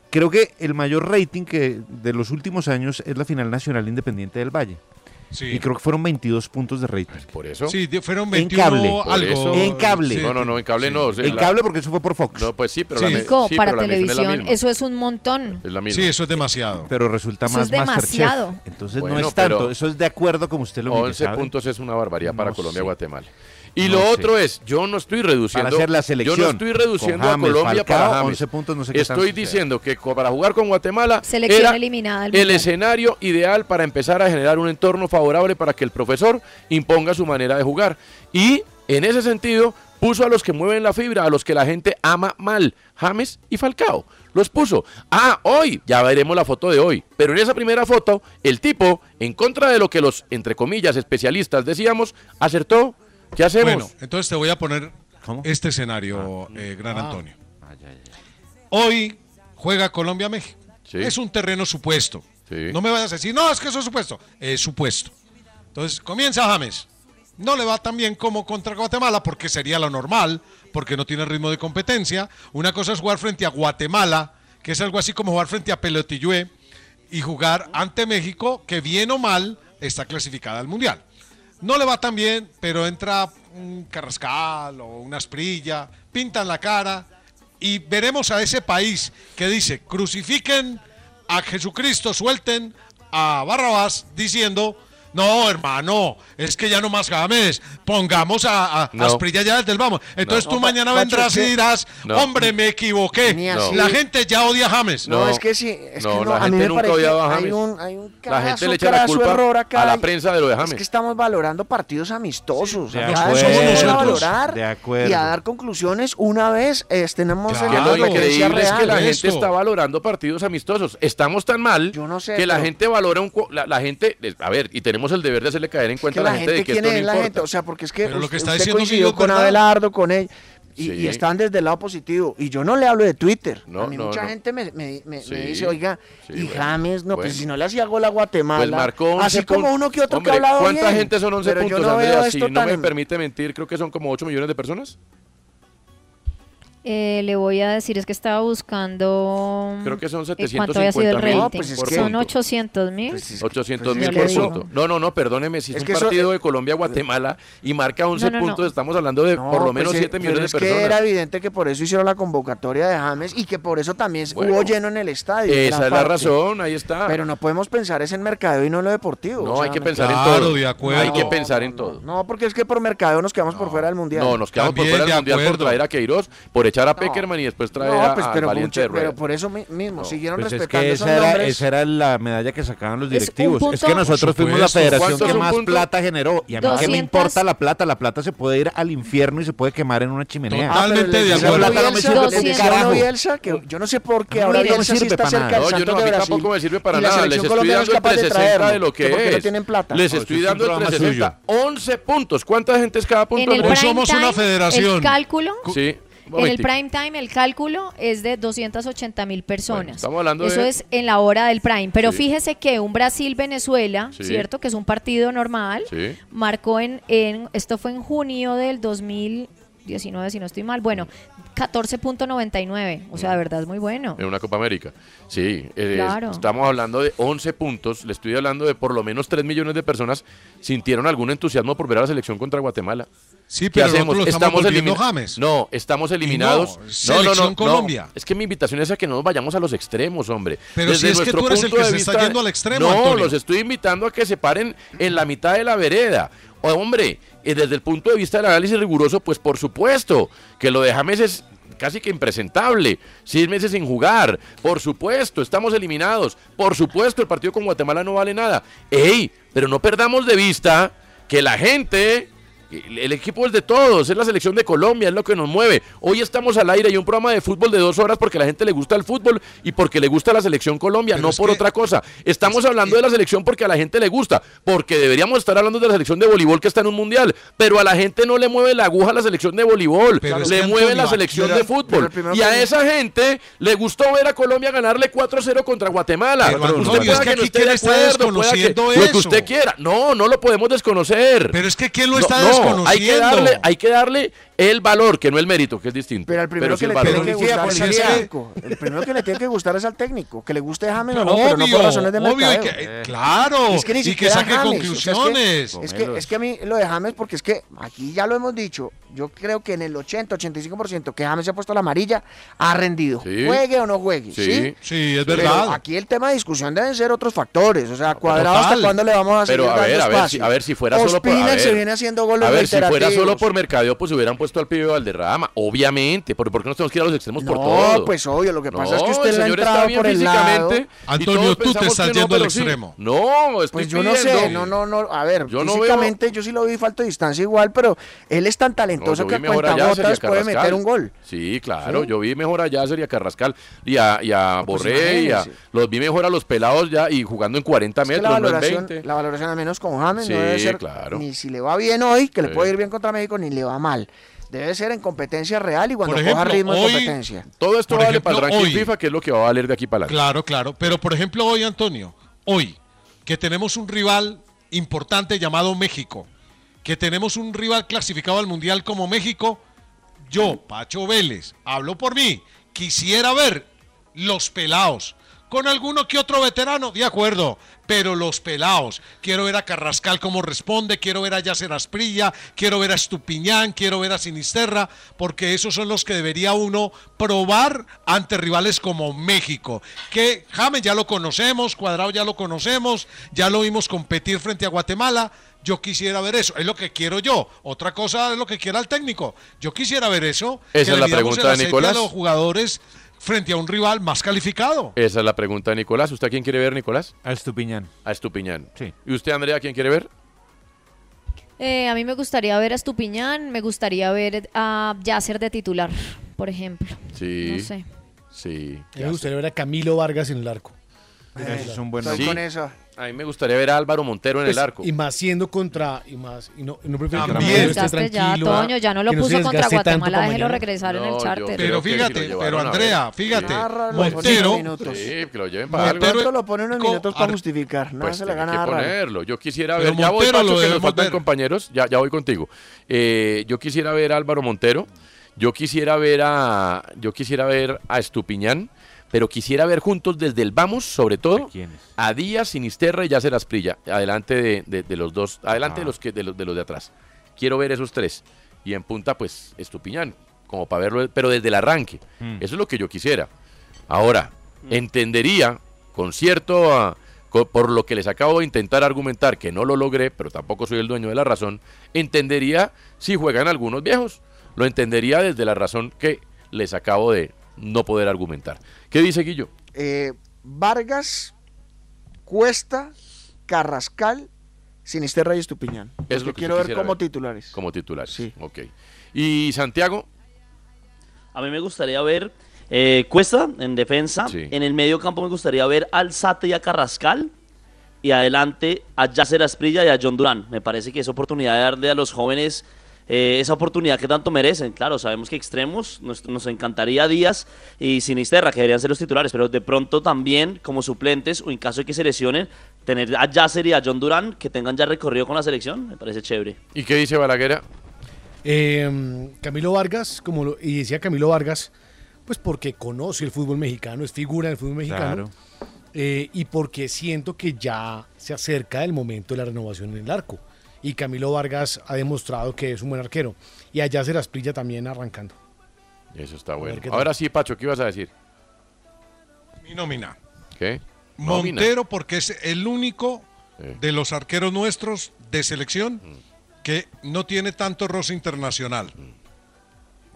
creo que el mayor rating que de los últimos años es la final nacional independiente del Valle. Sí. Y creo que fueron 22 puntos de rating. Por eso. Sí, fueron En 21 cable. Por algo. eso. En cable. Sí, No, no, no, en cable sí. no. o sea, En la- cable porque eso fue por Fox. No, pues sí, pero Sí. la, me- Chico, sí, para pero la emisión es la televisión misma. eso es un montón. Es la misma. Sí, eso es demasiado. Pero resulta Eso más es demasiado. Masterchef. Entonces Bueno, no es tanto. Eso es de acuerdo como usted lo mire, 11 ¿sabe? puntos es una barbaridad para No Colombia sé. Guatemala. Y No lo sé. otro es, yo no estoy reduciendo. Para hacer la selección. Yo no estoy reduciendo James, a Colombia Falcao, para James. 11 puntos, no sé qué Estoy diciendo que para jugar con Guatemala Selección era eliminada el Mundial. escenario ideal para empezar a generar un entorno favorable para que el profesor imponga su manera de jugar. Y en ese sentido puso a los que mueven la fibra, a los que la gente ama mal, James y Falcao. Los puso. Ah, hoy, ya veremos la foto de hoy. Pero en esa primera foto, el tipo, en contra de lo que los, entre comillas, especialistas decíamos, acertó. ¿Qué hacemos? Bueno, entonces te voy a poner ¿Cómo? este escenario, eh, Gran Ah. Antonio. Hoy juega Colombia-México. Sí. Es un terreno supuesto. Sí. No me vayas a decir, no, es que eso es supuesto. Es supuesto. Entonces, comienza James. No le va tan bien como contra Guatemala porque sería lo normal, porque no tiene ritmo de competencia. Una cosa es jugar frente a Guatemala, que es algo así como jugar frente a Pelotillué, y jugar ante México, que bien o mal está clasificada al Mundial. No le va tan bien, pero entra un Carrascal o una Asprilla, pintan la cara y veremos a ese país que dice, crucifiquen a Jesucristo, suelten a Barrabás diciendo, no, hermano, es que ya no más James, pongamos a, a No. Asprilla ya desde el vamos. Entonces No. tú No, mañana vendrás es y dirás, No. hombre, me equivoqué. La gente ya odia a James. No, No, es que sí, es no, que no, la a mí gente nunca odiaba a hay un, hay un La gente le echa la culpa error acá. a la prensa de lo de Es James. que estamos valorando partidos amistosos. De Acá acuerdo, somos nosotros a valorar De acuerdo. y a dar conclusiones una vez tenemos Claro. en la lo increíble es que la. Esto. gente está valorando partidos amistosos. Estamos tan mal Yo no sé, que la gente valora un... la gente... A ver, y tenemos el deber de hacerle caer en que cuenta a la gente de que quién esto no es la importa. gente, o sea, porque es que Pero lo que está usted diciendo coincidió con verdad. Abelardo, con él, y, Sí. y están desde el lado positivo. Y yo no le hablo de Twitter. No, a mí no, mucha no. gente me, me- me- me Sí, dice, oiga, sí, y bueno, James, no, pues si no le hacía gol a Guatemala, Pues marcó 11 así como uno que otro Hombre, que ha hablado ¿Cuánta bien. gente son 11 Pero puntos, yo no Andrea? veo Si no me permite mentir, creo que son como 8 millones de personas. Eh, le voy a decir, es que estaba buscando. Creo que son eh, ¿Cuánto había sido 750 el mil rating? No, pues es que- Son punto. 800 mil. Pues es- 800 pues mil por punto. No, no, no, perdóneme. Si es, Es un que eso- partido de Colombia-Guatemala y marca 11 No, no, no. puntos, estamos hablando de No, por lo pues menos sí, 7 pero millones de es que personas. era evidente que por eso hicieron la convocatoria de James y que por eso también Bueno, hubo lleno en el estadio. Esa es la parte. razón, ahí está. Pero no podemos pensar es en mercadeo y no en lo deportivo. No, o sea, hay que pensar Claro, en todo. de acuerdo. Hay que No, pensar en todo. No, porque es que por mercadeo nos quedamos por fuera del mundial. No, nos quedamos por fuera del de mundial por traer a Queiroz, por echar a No. Peckerman y después traer No, a- pues, al pero, valiente de Rueda. pero por eso mi- mismo, siguieron Pues es respetando que esos esa era, nombres. esa era la medalla que sacaban los Es directivos. Es, que punto- nosotros fuimos la federación ¿Cuánto que es más punto? plata generó. Y a mí qué me 200. importa la plata. La plata se puede ir al infierno y se puede quemar en una chimenea. Total. Totalmente de acuerdo. Plata no me sirve. Bielsa que yo no sé por qué A ahora no me Bielsa sí está cerca del No, yo Santos no, a de mí Brasil. tampoco me sirve para nada. Les estoy colombiana dando es el capaz de 360 traerlo, de lo que ¿Por qué no es. tienen plata? Les No, estoy es dando el programa 360. 11 puntos. ¿Cuánta gente es cada punto? Hoy somos una federación. El cálculo. Sí. En el prime time el cálculo es de 280 mil personas. Bueno, estamos hablando Eso de- es en la hora del prime. Pero Sí. fíjese que un Brasil-Venezuela, Sí. ¿cierto? Que es un partido normal, Sí. marcó en, en, esto fue en junio del 2019, si no estoy mal, bueno, 14.99. O sea, de verdad es muy bueno. En una Copa América. Sí, eh, Claro. estamos hablando de 11 puntos. Le estoy hablando de por lo menos 3 millones de personas sintieron algún entusiasmo por ver a la selección contra Guatemala. Sí, ¿Qué pero hacemos? nosotros lo estamos elimina- James. No, estamos eliminados. no, Selección Colombia. Es que mi invitación es a que no nos vayamos a los extremos, hombre. Pero si es que nuestro tú eres el punto que de se está yendo al extremo, No, Antonio. los estoy invitando a que se paren en la mitad de la vereda. O, hombre, desde el punto de vista del análisis riguroso, pues por supuesto que lo de James es casi que impresentable. Seis meses sin jugar. Por supuesto, estamos eliminados. Por supuesto, el partido con Guatemala no vale nada. ¡Ey! Pero no perdamos de vista que la gente el equipo es de todos, es la selección de Colombia, es lo que nos mueve. Hoy estamos al aire y un programa de fútbol de dos horas porque a la gente le gusta el fútbol y porque le gusta la selección Colombia, Pero no por que- otra cosa. Estamos hablando de la selección porque a la gente le gusta, porque deberíamos estar hablando de la selección de voleibol que está en un mundial, pero a la gente no le mueve la aguja a la selección de voleibol, Pero le mueve Antonio, la selección de fútbol. Y a esa gente le gustó ver a Colombia ganarle 4-0 contra Guatemala. Pero, Usted Antonio, es que no esté de acuerdo, pueda que- desconociendo lo que eso. usted quiera. No, no lo podemos desconocer. Pero es que ¿quién lo está no, desconociendo? Hay que, darle, hay que darle el valor, que no el mérito, que es distinto. Pero al primero que el le valor. tiene que gustar es técnico. El primero que le tiene que gustar es al técnico. Que le guste James o no, pero no por razones de obvio, y mercadeo. que- eh, claro, Es que ni y que siquiera saque James, o sea, es que- conclusiones. es, que, es que a mí lo de James, porque es que aquí ya lo hemos dicho, yo creo que en el 80-85% que James se ha puesto la amarilla, ha rendido. Sí. Juegue o no juegue. Sí. Sí. Sí, es Pero verdad. aquí el tema de discusión deben ser otros factores. O sea, cuadrado hasta cuándo le vamos a seguir Pero a ver, a ver, si, a ver si fuera solo por. A ver, se viene haciendo goles a ver, si fuera solo por mercadeo, pues hubieran puesto al pibe Valderrama. Obviamente. ¿Por, ¿Por qué nos tenemos que ir a los extremos por No, todo? pues obvio, lo que pasa es que No, usted el señor entrado está bien por el lado. Antonio, tú te estás que no, yendo al pero sí. extremo. No, estoy Pues yo no pidiendo. sé, no, no, no, a ver, Yo no físicamente yo sí lo vi falta de distancia igual, pero él es tan No, talentoso que a mejor a cuenta Yasser y a botas puede meter un gol. Sí, claro. ¿Sí? Yo vi mejor a Yasser y a Carrascal y a, y a pues Borré y a, los vi mejor a los pelados ya y jugando en 40 Es metros, la no en valoración, 20. la valoración al menos con James Sí, no debe ser claro. ni si le va bien hoy, que le puede ir bien contra México, ni le va mal. Debe ser en competencia real y cuando Por coja ejemplo, ritmo de hoy- competencia. Todo esto Por vale para el ejemplo, ranking hoy- FIFA, que es lo que va a valer de aquí para adelante. Claro, claro. Pero por ejemplo, hoy, Antonio, hoy que tenemos un rival importante llamado México, que tenemos un rival clasificado al Mundial como México, yo, Pacho Vélez, hablo por mí, quisiera ver los pelados. Con alguno que otro veterano, de acuerdo, pero los pelados. Quiero ver a Carrascal cómo responde, quiero ver a Yacer Asprilla, quiero ver a Estupiñán, quiero ver a Sinisterra, porque esos son los que debería uno probar ante rivales como México. Que James ya lo conocemos, Cuadrado ya lo conocemos, ya lo vimos competir frente a Guatemala. Yo quisiera ver eso, es lo que quiero yo. Otra cosa es lo que quiera el técnico. Yo quisiera ver eso. Esa que es la pregunta de Nicolás. A los jugadores frente a un rival más calificado. Esa es la pregunta de Nicolás. ¿Usted a quién quiere ver, Nicolás? A Estupiñán. A Estupiñán. Sí. ¿Y usted, Andrea, a quién quiere ver? Eh, a mí me gustaría ver a Estupiñán, me gustaría ver a Yasser de titular, por ejemplo. Sí. No sé. Sí. Me gustaría ver a Camilo Vargas en el arco. Ese es un buen Estoy Sí. con eso. A mí me gustaría ver a Álvaro Montero en Pues, el arco. Y más siendo contra. Y más. Y no, y no prefiero que También. Esté ya, tranquilo. Toño, ya no lo puso contra Guatemala, déjelo regresar en No, el yo charter. Pero lo fíjate, pero. Andrea, fíjate, Montero. Sí, que lo lleven para algo. Montero- Pronto lo pone unos minutos para Ar- justificar. No Pues se le gana que ponerlo. Yo quisiera Pero ver, ya voy, Pacho, lo que nos faltan ver. compañeros, ya, ya voy contigo. Eh, yo quisiera ver a Álvaro Montero, yo quisiera ver a, yo quisiera ver a Estupiñán, pero quisiera ver juntos desde el vamos, sobre todo, ¿A Díaz, Sinisterra y Yacer Asprilla, adelante de, de- de los dos, adelante de Ah. los que de los, de los de atrás. Quiero ver esos tres. Y en punta, pues, Estupiñán, como para verlo, pero desde el arranque. Mm. Eso es lo que yo quisiera. Ahora, entendería con cierto, ah, por lo que les acabo de intentar argumentar, que no lo logré, pero tampoco soy el dueño de la razón, entendería si juegan algunos viejos. Lo entendería desde la razón que les acabo de no poder argumentar. ¿Qué dice Guillo? Eh, Vargas, Cuesta, Carrascal, Sinisterra y Estupiñán. Es lo que quiero ver como ver. titulares. Como titular. Sí. Ok. ¿Y Santiago? A mí me gustaría ver eh, Cuesta en defensa. Sí. En el medio campo me gustaría ver al Sate y a Carrascal. Y adelante a Yacer Asprilla y a John Durán. Me parece que es oportunidad de darle a los jóvenes eh, esa oportunidad que tanto merecen. Claro, sabemos que extremos nos, nos encantaría Díaz y Sinisterra, que deberían ser los titulares, pero de pronto también como suplentes o en caso de que se lesionen, tener a Yacer y a John Durán que tengan ya recorrido con la selección, me parece chévere. ¿Y qué dice Balaguer? Eh, Camilo Vargas, como lo, y decía Camilo Vargas, pues porque conoce el fútbol mexicano, es figura del fútbol mexicano. Claro. eh, y porque siento que ya se acerca el momento de la renovación en el arco. Y Camilo Vargas ha demostrado que es un buen arquero. Y allá se las brilla también arrancando. Eso está bueno. Ahora sí, Pacho, ¿qué ibas a decir? Mi nómina. ¿Qué? Nómina. Montero porque es el único de los arqueros nuestros de selección que no tiene tanto roce internacional.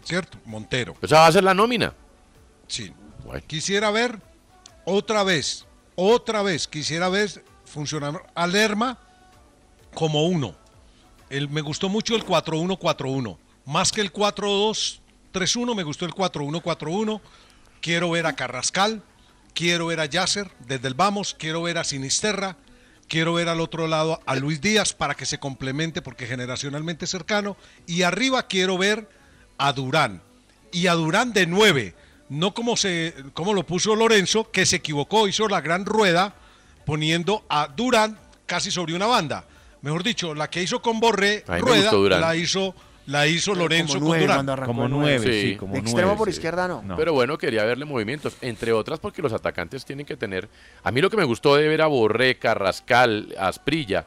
¿Cierto? Montero. O sea, va a ser la nómina. Sí. Bueno. Quisiera ver otra vez, otra vez, quisiera ver funcionar a Lerma como uno. El, me gustó mucho el 4-1-4-1. Más que el 4-2-3-1, me gustó el 4-1-4-1. Quiero ver a Carrascal, quiero ver a Yasser desde el vamos, quiero ver a Sinisterra, quiero ver al otro lado a Luis Díaz para que se complemente porque generacionalmente cercano. Y arriba quiero ver a Durán. Y a Durán de 9, no como, se, como lo puso Lorenzo, que se equivocó, hizo la gran rueda poniendo a Durán casi sobre una banda. Mejor dicho, la que hizo con Borré, rueda, Durán. la hizo, la hizo Lorenzo como con nueve Durán. cuando arrancó Como de nueve, Sí. sí, como De nueve. extremo por sí. izquierda no. No. Pero bueno, quería verle movimientos, entre otras porque los atacantes tienen que tener... A mí lo que me gustó de ver a Borré, Carrascal, Asprilla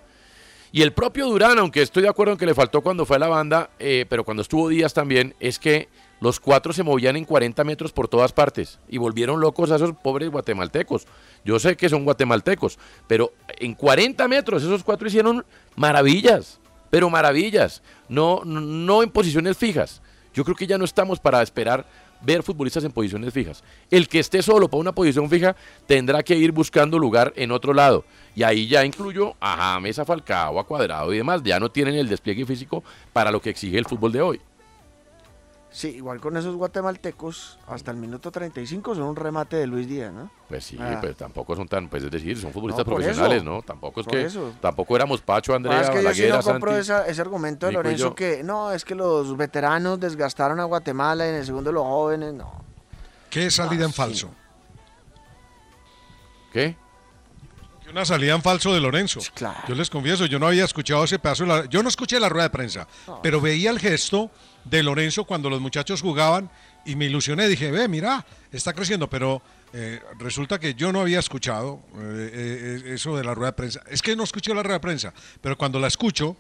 y el propio Durán, aunque estoy de acuerdo en que le faltó cuando fue a la banda, eh, pero cuando estuvo Díaz también, es que los cuatro se movían en 40 metros por todas partes y volvieron locos a esos pobres guatemaltecos. Yo sé que son guatemaltecos, pero en 40 metros esos cuatro hicieron maravillas, pero maravillas, no, no en posiciones fijas. Yo creo que ya no estamos para esperar ver futbolistas en posiciones fijas. El que esté solo para una posición fija tendrá que ir buscando lugar en otro lado. Y ahí ya incluyo a James, a Falcao, a Cuadrado y demás. Ya no tienen el despliegue físico para lo que exige el fútbol de hoy. Sí, igual con esos guatemaltecos, hasta el minuto 35 son un remate de Luis Díaz, ¿no? Pues sí, Ah. pues tampoco son tan, pues es decir, son futbolistas No, profesionales, eso. ¿no? Tampoco es Por que, eso. tampoco éramos Pacho, Andrea, Más que yo sí no compro Santi. esa- ese argumento de Nico Lorenzo que no, es que los veteranos desgastaron a Guatemala y en el segundo los jóvenes, no. ¿Qué salida Ah, en sí. falso? ¿Qué? Una salida en falso de Lorenzo. Yo les confieso, yo no había escuchado ese pedazo. de la- yo no escuché la rueda de prensa, pero veía el gesto de Lorenzo cuando los muchachos jugaban y me ilusioné. Dije, ve, mira, está creciendo, pero eh, resulta que yo no había escuchado eh, eh, eso de la rueda de prensa. Es que no escuché la rueda de prensa, pero cuando la escucho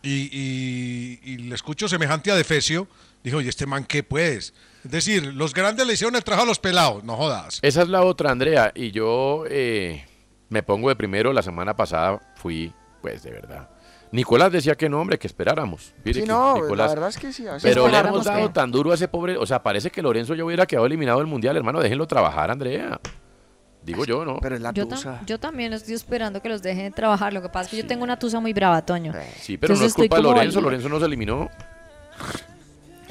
y, y, y le escucho semejante a Defecio, dijo, ¿y este man qué pues? Es decir, los grandes le hicieron el trabajo a los pelados, no jodas. Esa es la otra, Andrea. Y yo eh, me pongo de primero. La semana pasada fui, pues de verdad. Nicolás decía que no, hombre, que esperáramos. Mire Sí, que no, Nicolás- la verdad es que sí. así Pero le hemos dado que- tan duro a ese pobre. O sea, parece que Lorenzo ya hubiera quedado eliminado del mundial, hermano. Déjenlo trabajar, Andrea. Digo yo, ¿no? Pero es la Yo, tam- yo también estoy esperando que los dejen trabajar. Lo que pasa es que yo tengo una tusa muy brava, Toño. Sí, pero no Entonces es culpa de Lorenzo. Lorenzo no se eliminó.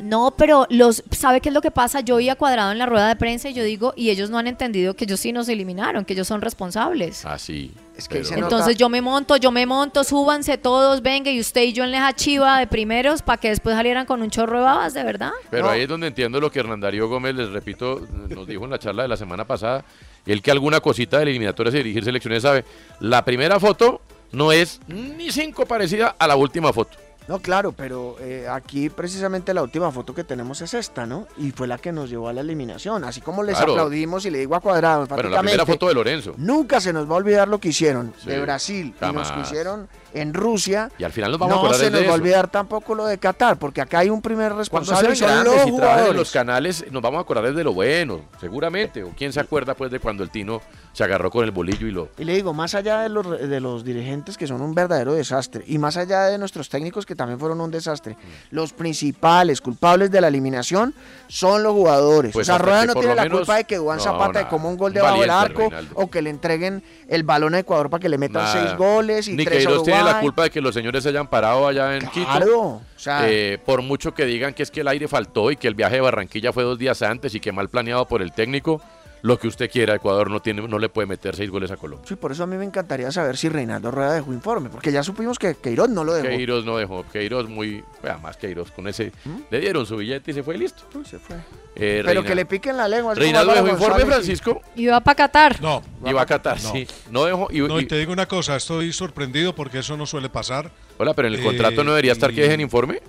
No, pero los, ¿sabe qué es lo que pasa? Yo iba cuadrado en la rueda de prensa y yo digo, y ellos no han entendido que ellos sí nos eliminaron, que ellos son responsables. Así. Es que Entonces yo me monto, yo me monto, súbanse todos, venga, y usted y yo en la chiva de primeros para que después salieran con un chorro de babas, de verdad. Pero ahí es donde entiendo lo que Hernán Darío Gómez, les repito, nos dijo en la charla de la semana pasada. Y él que alguna cosita de eliminatorias y dirigir selecciones sabe. La primera foto no es ni cinco parecida a la última foto. No, claro, pero eh, aquí precisamente la última foto que tenemos es esta, ¿no? Y fue la que nos llevó a la eliminación. Así como les Claro. aplaudimos y le digo a Cuadrado, Bueno, la primera foto de Lorenzo. Nunca se nos va a olvidar lo que hicieron Sí, de Brasil y jamás. que hicieron en Rusia. Y al final nos vamos a no acordar se nos va a olvidar tampoco lo de Qatar, porque acá hay un primer Cuando responsable grandes los y en los canales, nos vamos a acordar de lo bueno, seguramente. O quién se acuerda pues de cuando el Tino se agarró con el bolillo y lo... Y le digo, más allá de los, de los dirigentes que son un verdadero desastre, y más allá de nuestros técnicos que también fueron un desastre, Mm. los principales culpables de la eliminación son los jugadores. Pues o sea, Rueda no tiene la menos- culpa de que Duan No, Zapata nada. de como un gol debajo del arco, Reinaldo. o que le entreguen el balón a Ecuador para que le metan seis goles y Ni tres Queiroz tiene la Uruguay. culpa de que los señores se hayan parado allá en Quito. Claro, o sea- Eh, por mucho que digan que es que el aire faltó y que el viaje de Barranquilla fue dos días antes y que mal planeado por el técnico, lo que usted quiera, Ecuador no tiene, no le puede meter seis goles a Colombia. Sí, por eso a mí me encantaría saber si Reinaldo Rueda dejó informe, porque ya supimos que Queiroz no lo dejó. Queiroz no dejó, Queiroz muy, además Queiroz con ese, le dieron su billete y se fue y listo. Uy, se fue. Eh, Pero Reina- que le piquen la lengua. Reinaldo dejó informe, y- Francisco. Iba para Qatar. No. Iba a Qatar, No. sí. No dejó. Y, No, y- y te digo una cosa, estoy sorprendido porque eso no suele pasar. hola, pero en el Eh, contrato no debería estar que y- dejen informe.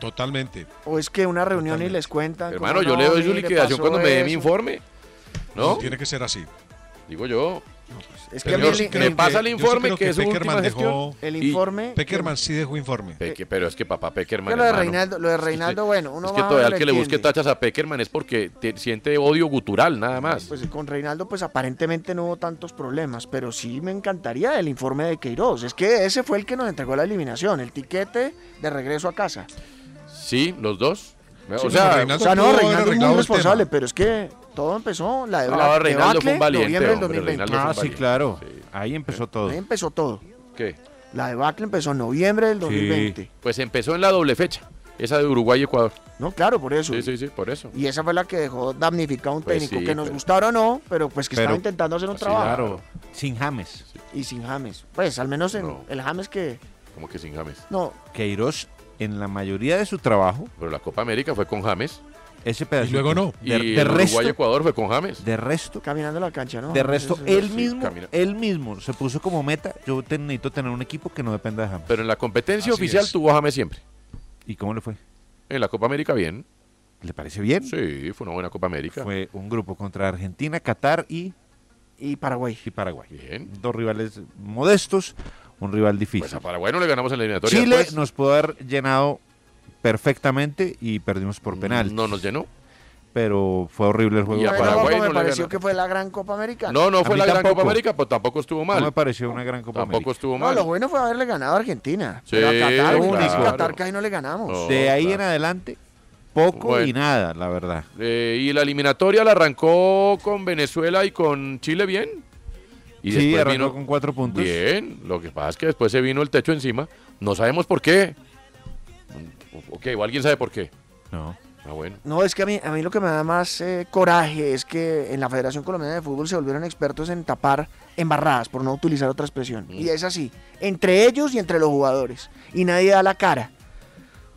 Totalmente. O es que una reunión y les cuentan. Hermano, yo no, le doy su liquidación cuando me dé mi informe. ¿No? Tiene que ser así. Digo yo. Es que el- sí el- creo me pasa el informe que es su Peckerman dejó-. El informe. Peckerman sí dejó informe. Peque- pero es que papá Peckerman. Que lo de Reinaldo, lo de Reinaldo, bueno, uno es que todavía el que le busque tachas a Peckerman es porque te- siente odio gutural, nada más. Pues con Reinaldo, pues aparentemente no hubo tantos problemas, pero sí me encantaría el informe de Queiroz. Es que ese fue el que nos entregó la eliminación, el tiquete de regreso a casa. Sí, los dos. O sea, o sea, no, Reinaldo es muy responsable, pero es que todo empezó, la de No, la Reinaldo fue un debacle, valiente, noviembre del hombre, 2020. Reinaldo fue un Ah, sí, claro. Ahí empezó todo. Ahí empezó todo. ¿Qué? La debacle empezó en noviembre del 2020. Pues empezó en la doble fecha. Esa de Uruguay y Ecuador. No, claro, por eso. Sí, sí, sí, por eso. Y esa fue la que dejó damnificado un Pues técnico, sí, que nos pero- gustara o no, pero pues que Pero- estaba intentando hacer un Sí, trabajo. Claro, sin James. Y sin James. Pues al menos en No. el James que... Como que sin James. No, Queiroz, en la mayoría de su trabajo, Pero la Copa América fue con James. Ese pedacito. Y luego no. Y De, el de resto, Uruguay-Ecuador fue con James. de resto, caminando la cancha, ¿no? de resto, es- él mismo, camina. él mismo se puso como meta, yo te- necesito tener un equipo que no dependa de James. Pero en la competencia Así oficial es. tuvo a James siempre. ¿Y cómo le fue? En la Copa América bien. ¿Le parece bien? Sí, fue una buena Copa América. Fue un grupo contra Argentina, Qatar y, Y Paraguay. y Paraguay. Bien. Dos rivales modestos, un rival Pues difícil. a Paraguay no le ganamos en la eliminatoria. Chile pues. nos pudo haber llenado perfectamente y perdimos por penal. No nos llenó. Pero fue horrible el juego. Y a Paraguay me no le pareció que fue la gran Copa América. No, no fue la gran tampoco. Copa América, pues tampoco estuvo No me mal. pareció una gran Copa Tampoco América. estuvo No, mal. lo bueno fue haberle ganado a Argentina. Sí, pero a Qatar, único. uy, claro. Qatar casi no le ganamos. No. De ahí claro. en adelante, poco Bueno. y nada, la verdad. Eh, y la eliminatoria la arrancó con Venezuela y con Chile bien. Y sí, después arrancó vino con cuatro puntos. bien. Lo que pasa es que después se vino el techo encima. No sabemos por qué. Ok, o alguien sabe por qué. No. Ah, bueno. No, es que a mí, a mí lo que me da más eh, coraje es que en la Federación Colombiana de Fútbol se volvieron expertos en tapar embarradas, por no utilizar otra expresión. Mm. Y es así, entre ellos y entre los jugadores. Y nadie da la cara.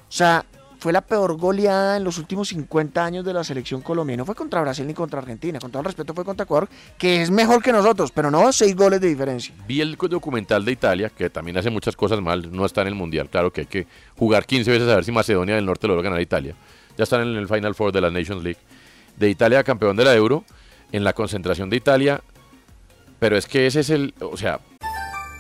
O sea, fue la peor goleada en los últimos 50 años de la selección colombiana. No fue contra Brasil ni contra Argentina. Con todo el respeto fue contra Ecuador, que es mejor que nosotros, pero no seis goles de diferencia. Vi el documental de Italia, que también hace muchas cosas mal, no está en el Mundial. Claro que hay que jugar 15 veces a ver si Macedonia del Norte logra ganar a Italia. Ya están en el Final Four de la Nations League. De Italia, campeón de la Euro, en la concentración de Italia. Pero es que ese es el, o sea,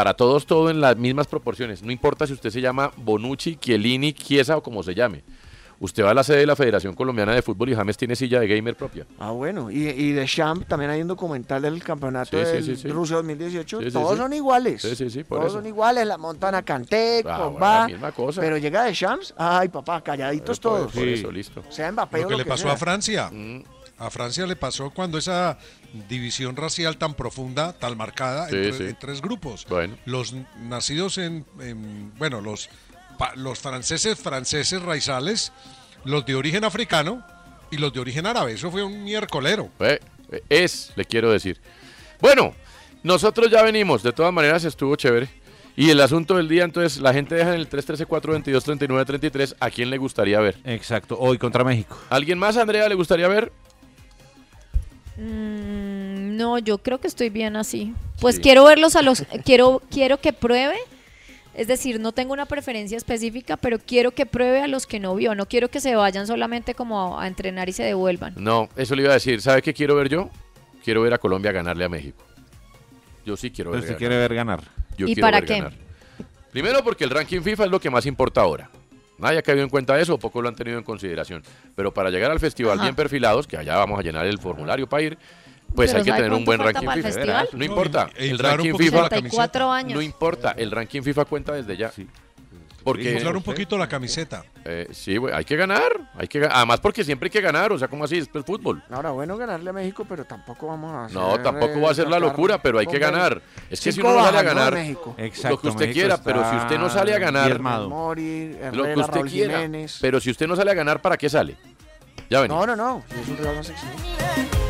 Para todos todo en las mismas proporciones. No importa si usted se llama Bonucci, Chiellini, Chiesa o como se llame. Usted va a la sede de la Federación Colombiana de Fútbol y James tiene silla de gamer propia. Ah, bueno. Y, y de Champ también hay un documental del campeonato Sí, sí, del sí, sí. Rusia 2018. Sí, sí, Todos sí. son iguales. Sí, sí, sí, por Todos eso. son iguales. La montan a Canté, Ah, bueno, Pogba. la misma cosa. Pero llega de Champs. Ay, papá, calladitos Por- todos. por eso, listo. Sea Mbappé Lo o que lo le que pasó sea. a Francia. Mm. A Francia le pasó cuando esa división racial tan profunda, tan marcada, Sí, en, tre- sí. en tres grupos. Bueno. Los nacidos en, en- bueno, los, pa- los franceses, franceses raizales, los de origen africano y los de origen árabe. Eso fue un miércolero. Eh, eh, es, le quiero decir. Bueno, nosotros ya venimos. De todas maneras, estuvo chévere. Y el asunto del día, entonces, la gente deja en el 313-422-3933 a quién le gustaría ver. Exacto, hoy contra México. ¿Alguien más, Andrea, le gustaría ver? Mm, no, yo creo que estoy bien así. Pues Sí. quiero verlos a los, quiero, quiero que pruebe. Es decir, no tengo una preferencia específica, pero quiero que pruebe a los que no vio. No quiero que se vayan solamente como a entrenar y se devuelvan. No, eso le iba a decir. ¿Sabe qué quiero ver yo? Quiero ver a Colombia ganarle a México. Yo sí quiero ver Usted ganar. quiere ver ganar. Yo ¿Y quiero para ver qué? ganar. Primero porque el ranking FIFA es lo que más importa ahora. Nadie ha caído en cuenta de eso, poco lo han tenido en consideración. Pero para llegar al festival Ajá. bien perfilados, que allá vamos a llenar el formulario para ir, pues Pero hay que ¿sabe tener un buen ranking FIFA. festival? No importa, el ranking FIFA la 64 años. no importa, el ranking FIFA cuenta desde ya. Porque Inflar un poquito la camiseta. eh, sí, güey, hay que ganar, hay que además porque siempre hay que ganar, o sea, como así es el fútbol. Ahora, bueno ganarle a México, pero tampoco vamos a hacer, No, tampoco va a ser la eh, locura, pero hay que ganar. Es que si uno no sale a ganar, lo que usted quiera, pero si usted no sale a ganar, Mori, lo que usted Raúl quiera, Jiménez. pero si usted no sale a ganar, ¿para qué sale? Ya venimos. No, no, no. Es un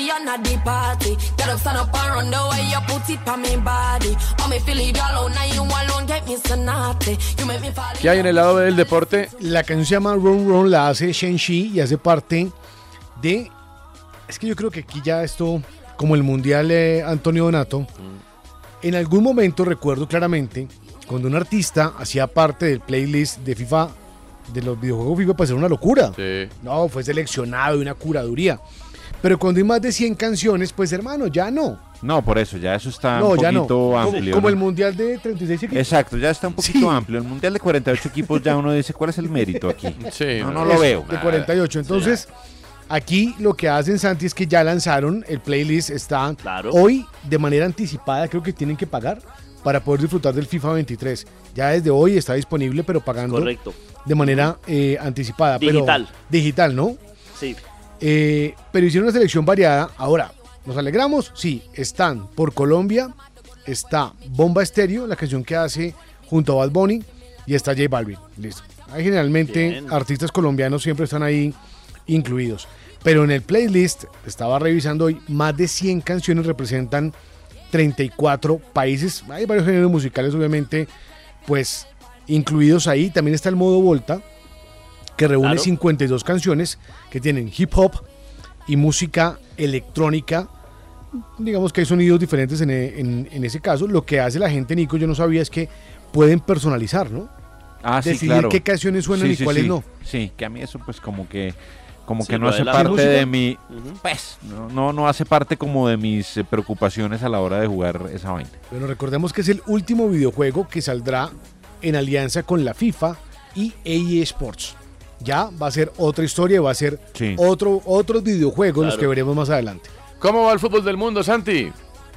You at the party, get up, stand up and run the way you put it on me body. Oh, me feel you alone, now you alone get me so naughty. You make me fall ¿Qué hay en el lado del deporte? La canción se llama Run Run, la hace Shen Shi y hace parte de. Es que yo creo que aquí ya esto, como el mundial eh, Antonio Donato, en algún momento recuerdo claramente cuando un artista hacía parte del playlist de FIFA, de los videojuegos FIFA, para ser una locura. No, fue seleccionado y una curaduría. Pero cuando hay más de 100 canciones, pues hermano, ya no. No, por eso, ya eso está no, un ya poquito amplio. como ¿no? el mundial de 36 equipos. Exacto, ya está un poquito amplio. El mundial de 48 equipos ya uno dice, ¿cuál es el mérito aquí? Sí, no, no lo veo. De 48. Entonces, aquí lo que hacen, Santi, es que ya lanzaron el playlist. Está hoy de manera anticipada. Creo que tienen que pagar para poder disfrutar del FIFA 23. Ya desde hoy está disponible, pero pagando Correcto. de manera eh, anticipada. pero- Digital. digital, ¿no? Sí. Eh, pero hicieron una selección variada. Ahora, ¿nos alegramos? Sí, están por Colombia, está Bomba Estéreo, la canción que hace junto a Bad Bunny, y está J Balvin. Listo. Ahí generalmente Bien. artistas colombianos siempre están ahí incluidos. Pero en el playlist, estaba revisando hoy, más de 100 canciones representan 34 países. Hay varios géneros musicales, obviamente, pues incluidos ahí. También está el modo Volta, que reúne Claro. 52 canciones que tienen hip hop y música electrónica. Digamos que hay sonidos diferentes en, e- en- en ese caso. Lo que hace la gente, Nico, yo no sabía, es que pueden personalizar, ¿no? Ah, sí, Decidir claro. qué canciones suenan Sí, y sí, cuáles sí. no. Sí, que a mí eso pues como que como Sí, que no hace de parte ¿Música? de mi pues no, no no hace parte como de mis eh, preocupaciones a la hora de jugar esa vaina. Bueno, recordemos que es el último videojuego que saldrá en alianza con la FIFA y EA Sports. Ya va a ser otra historia, va a ser Sí. otro, otros videojuegos los Claro. que veremos más adelante. ¿Cómo va el fútbol del mundo, Santi?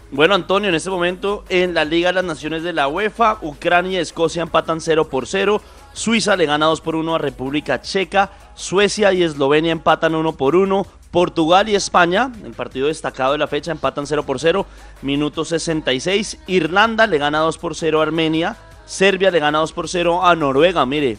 Bueno, Antonio, en este momento en la Liga de las Naciones de la UEFA, Ucrania y Escocia empatan 0 por 0, Suiza le gana 2 por 1 a República Checa, Suecia y Eslovenia empatan 1 por 1, Portugal y España, el partido destacado de la fecha, empatan 0 por 0, minuto 66, Irlanda le gana 2 por 0 a Armenia, Serbia le gana 2 por 0 a Noruega, mire,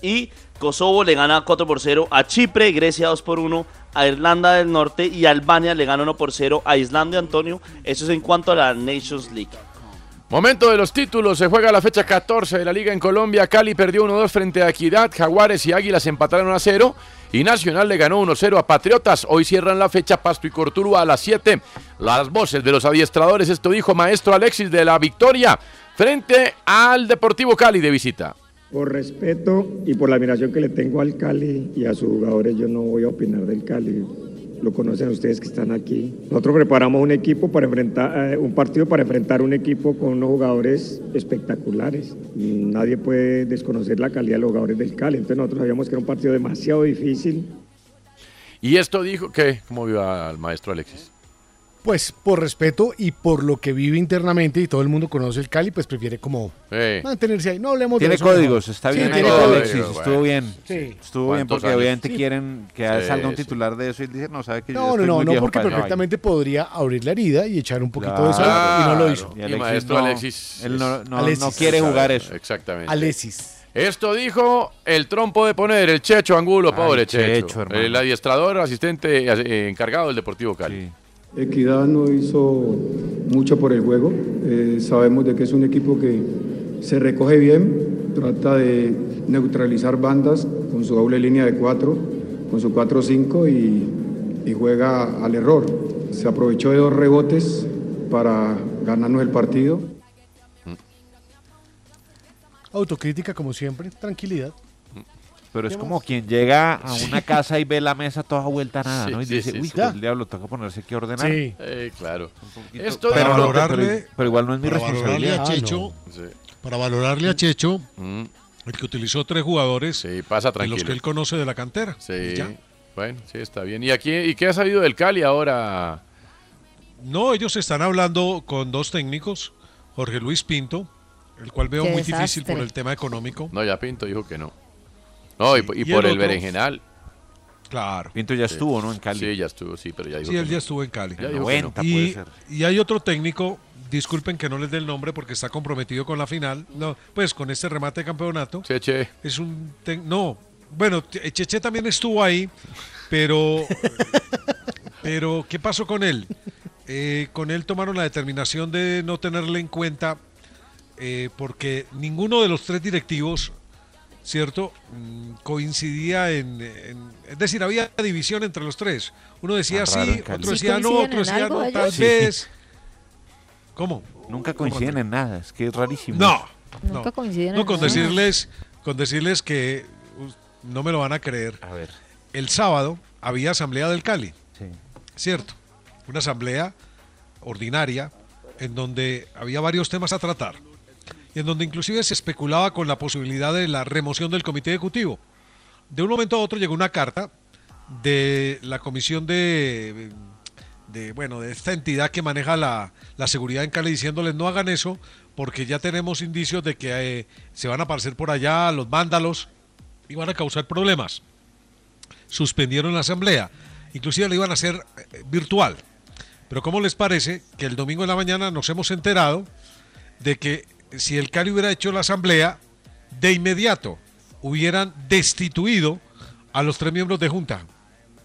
y Kosovo le gana 4 por 0 a Chipre, Grecia 2 por 1 a Irlanda del Norte y Albania le gana 1 por 0 a Islandia, Antonio. Eso es en cuanto a la Nations League. Momento de los títulos, se juega la fecha 14 de la liga en Colombia. Cali perdió 1-2 frente a Equidad, Jaguares y Águilas empataron a 0 y Nacional le ganó 1-0 a Patriotas. Hoy cierran la fecha Pasto y Cortuluá a las 7. Las voces de los adiestradores, esto dijo maestro Alexis de la Victoria frente al Deportivo Cali de visita. Por respeto y por la admiración que le tengo al Cali y a sus jugadores, yo no voy a opinar del Cali. Lo conocen ustedes que están aquí. Nosotros preparamos un equipo para enfrentar, eh, un partido para enfrentar un equipo con unos jugadores espectaculares. Nadie puede desconocer la calidad de los jugadores del Cali. Entonces nosotros sabíamos que era un partido demasiado difícil. Y esto dijo que, ¿cómo vio al maestro Alexis? Pues por respeto y por lo que vive internamente y todo el mundo conoce el Cali, pues prefiere como mantenerse ahí. No hablemos de Tiene códigos, está Sí, bien. tiene ahí, códigos. Alexis, estuvo bien. Sí. Estuvo bien ¿Cuántos porque años? obviamente Sí. quieren que Sí, salga un sí. titular de eso y dice, no, sabe que yo No, no, estoy no, muy no, viejo porque para esa vaina". perfectamente podría abrir la herida y echar un poquito de sal y no lo hizo. Y Y Alexis maestro no, Alexis. él no, no- Alexis. no quiere jugar eso. Exactamente. Alexis. Esto dijo el trompo de poner, el Checho Angulo, Ay, pobre Checho. Checho, hermano. el adiestrador, asistente eh, encargado del Deportivo Cali. Equidad no hizo mucho por el juego. Eh, sabemos de que es un equipo que se recoge bien, trata de neutralizar bandas con su doble línea de cuatro, con su 4-5 y, y juega al error. Se aprovechó de dos rebotes para ganarnos el partido. Autocrítica como siempre, tranquilidad. Pero es como quien llega a una casa y ve la mesa toda vuelta a nada, Sí, ¿no? Y sí, dice, sí, uy, del diablo, toca ponerse que ordenar. Sí. Eh, claro. Esto pero, dijo- no, valorarle- pero- pero igual no es mi para valorarle responsabilidad. a Ah, Checho, no. Sí. para valorarle a Checho, Mm, el que utilizó tres jugadores sí, pasa de los que él conoce de la cantera. Sí, bueno, sí, está bien. ¿Y aquí y qué ha sabido del Cali ahora? No, ellos están hablando con dos técnicos, Jorge Luis Pinto, el cual veo Qué muy difícil por el tema económico. No, ya Pinto dijo que no. No, y, Sí, y y por el el, otro- berenjenal. Claro. Pinto ya Sí. estuvo, ¿no? En Cali. Sí, ya estuvo, sí, pero ya dijo Sí, que él no. ya estuvo en Cali. Ya En dijo que 90 puede Y, ser. y hay otro técnico, disculpen que no les dé el nombre porque está comprometido con la final, no, pues con este remate de campeonato. Cheche. Es un no, bueno, Che- Cheche también estuvo ahí, pero pero ¿qué pasó con él? Eh, con él tomaron la determinación de no tenerle en cuenta eh, porque ninguno de los tres directivos, cierto, Mm, coincidía en, en- es decir, había división entre los tres. Uno decía Ah, sí, otro ¿Sí decía no, coinciden otro en decía algo no, ellos? tal Sí. vez. ¿Cómo? Nunca coinciden en nada, es que es rarísimo. No, Nunca coinciden No, en con nada. decirles, con decirles que uh, no me lo van a creer. A ver. El sábado había asamblea del Cali, Sí. ¿cierto? Una asamblea ordinaria en donde había varios temas a tratar y en donde inclusive se especulaba con la posibilidad de la remoción del comité ejecutivo. De un momento a otro llegó una carta de la comisión de bueno, de esta entidad que maneja la, la seguridad en Cali diciéndoles no hagan eso porque ya tenemos indicios de que eh, se van a aparecer por allá los vándalos y van a causar problemas. Suspendieron la asamblea, inclusive la iban a hacer eh, virtual. Pero ¿cómo les parece que el domingo en la mañana nos hemos enterado de que si el Cali hubiera hecho la asamblea, de inmediato hubieran destituido a los tres miembros de junta?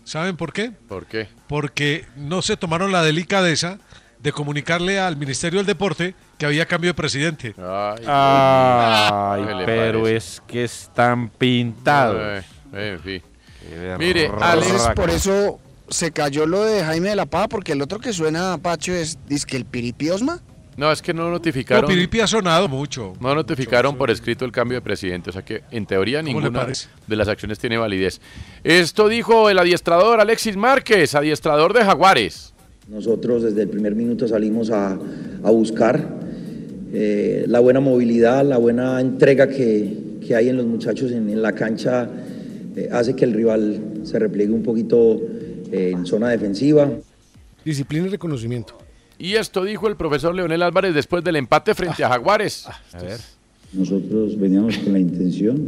¿Saben por qué? ¿Por qué? Porque no se tomaron la delicadeza de comunicarle al Ministerio del Deporte que había cambio de presidente. Ay, ¿Qué le pero es que están pintados. Eh, en fin. Mire, berraca. por eso se cayó lo de Jaime de la Pava, porque el otro que suena, Pacho, es que el piripiosma. No, es que no notificaron. No, Piripi ha sonado mucho. No notificaron por escrito el cambio de presidente, o sea que en teoría ¿Cómo le ninguna de las acciones tiene validez. Esto dijo el adiestrador Alexis Márquez, adiestrador de Jaguares. Nosotros desde el primer minuto salimos a, a buscar eh, la buena movilidad, la buena entrega que, que hay en los muchachos en, en la cancha, eh, hace que el rival se repliegue un poquito eh, en zona defensiva. Disciplina y reconocimiento. Y esto dijo el profesor Leonel Álvarez después del empate frente a Jaguares. A ver. Nosotros veníamos con la intención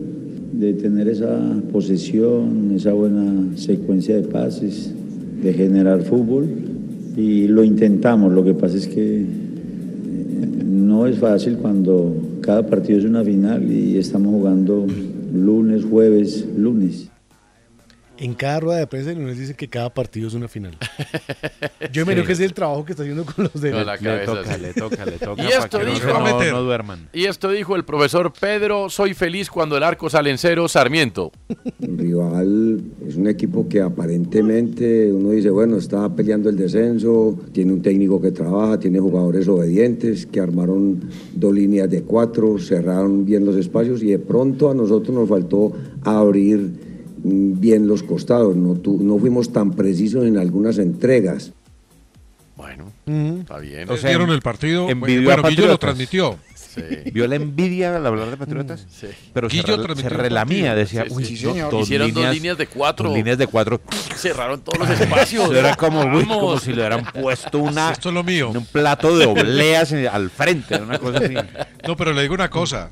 de tener esa posesión, esa buena secuencia de pases, de generar fútbol y lo intentamos. Lo que pasa es que eh, no es fácil cuando cada partido es una final y estamos jugando lunes, jueves, lunes. En cada rueda de prensa, Leonel dice que cada partido es una final. Yo me creo que ese es el trabajo que está haciendo con los de Con la Le cabeza, toca, sí. le toca, le toca. Y para esto que no dijo- no, no duerman. Y esto dijo el profesor Pedro, soy feliz cuando el arco sale en cero, Sarmiento. El rival es un equipo que aparentemente uno dice, bueno, está peleando el descenso, tiene un técnico que trabaja, tiene jugadores obedientes, que armaron dos líneas de cuatro, cerraron bien los espacios y de pronto a nosotros nos faltó abrir bien los costados, no, tu- no fuimos tan precisos en algunas entregas. Bueno, Mm. está bien. O sea, Vieron el partido. envidió Bueno, a Guillo lo transmitió. Sí. Vio la envidia al hablar de Patriotas, Sí. pero se, Guillo se el relamía, decía, Sí, uy, sí, señor. dos Hicieron dos líneas, líneas de cuatro. dos líneas de cuatro. Cerraron todos los espacios. Eso era como, uy, como si le hubieran puesto una, Esto es lo mío. un plato de obleas en- al frente, una cosa así. No, pero le digo una cosa.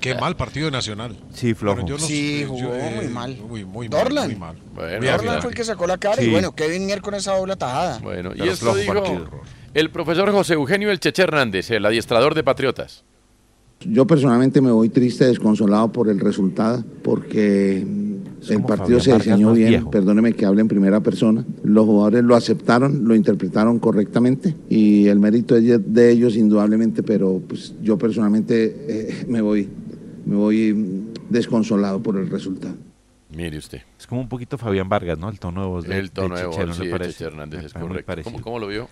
Qué mal partido de Nacional. Sí, flojo. Bueno, yo no Sí, sé, jugó yo, muy mal. Muy, muy mal. Dorlan. Muy mal. Bueno, Dorlan fue el que sacó la cara Sí. y bueno, Kevin Mier con esa doble tajada. Bueno, y esto flojo dijo partido. el profesor José Eugenio El Cheche Hernández, el adiestrador de Patriotas. Yo personalmente me voy triste, desconsolado por el resultado, porque el partido Fabián se diseñó bien, viejo. perdóneme que hable en primera persona. Los jugadores lo aceptaron, lo interpretaron correctamente y el mérito es de ellos indudablemente, pero pues yo personalmente eh, me voy, me voy desconsolado por el resultado. Mire usted. Es como un poquito Fabián Vargas, ¿no? El tono de voz de, El tono de de voz, ¿no sí, parece? Hernández es correcto. ¿Cómo, cómo lo vio?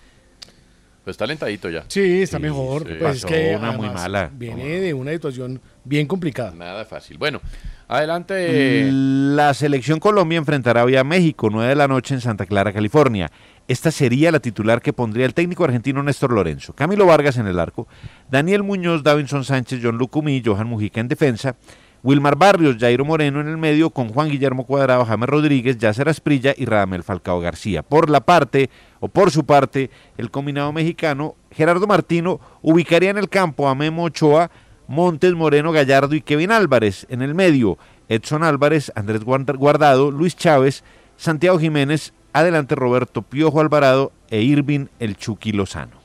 Pues está alentadito ya. Sí, está Sí, mejor. sí. Pues es que una muy mala. viene de una situación bien complicada. Nada fácil. Bueno, adelante. La selección Colombia enfrentará hoy a México, 9 de la noche en Santa Clara, California. Esta sería la titular que pondría el técnico argentino Néstor Lorenzo. Camilo Vargas en el arco, Daniel Muñoz, Davinson Sánchez, John Lucumí, Johan Mujica en defensa, Wilmar Barrios, Jairo Moreno en el medio, con Juan Guillermo Cuadrado, James Rodríguez, Yacer Asprilla y Radamel Falcao García. Por la parte, o por su parte, el combinado mexicano, Gerardo Martino, ubicaría en el campo a Memo Ochoa, Montes, Moreno, Gallardo y Kevin Álvarez. En el medio, Edson Álvarez, Andrés Guard- Guardado, Luis Chávez, Santiago Jiménez, adelante Roberto Piojo Alvarado e Irving El Chucky Lozano.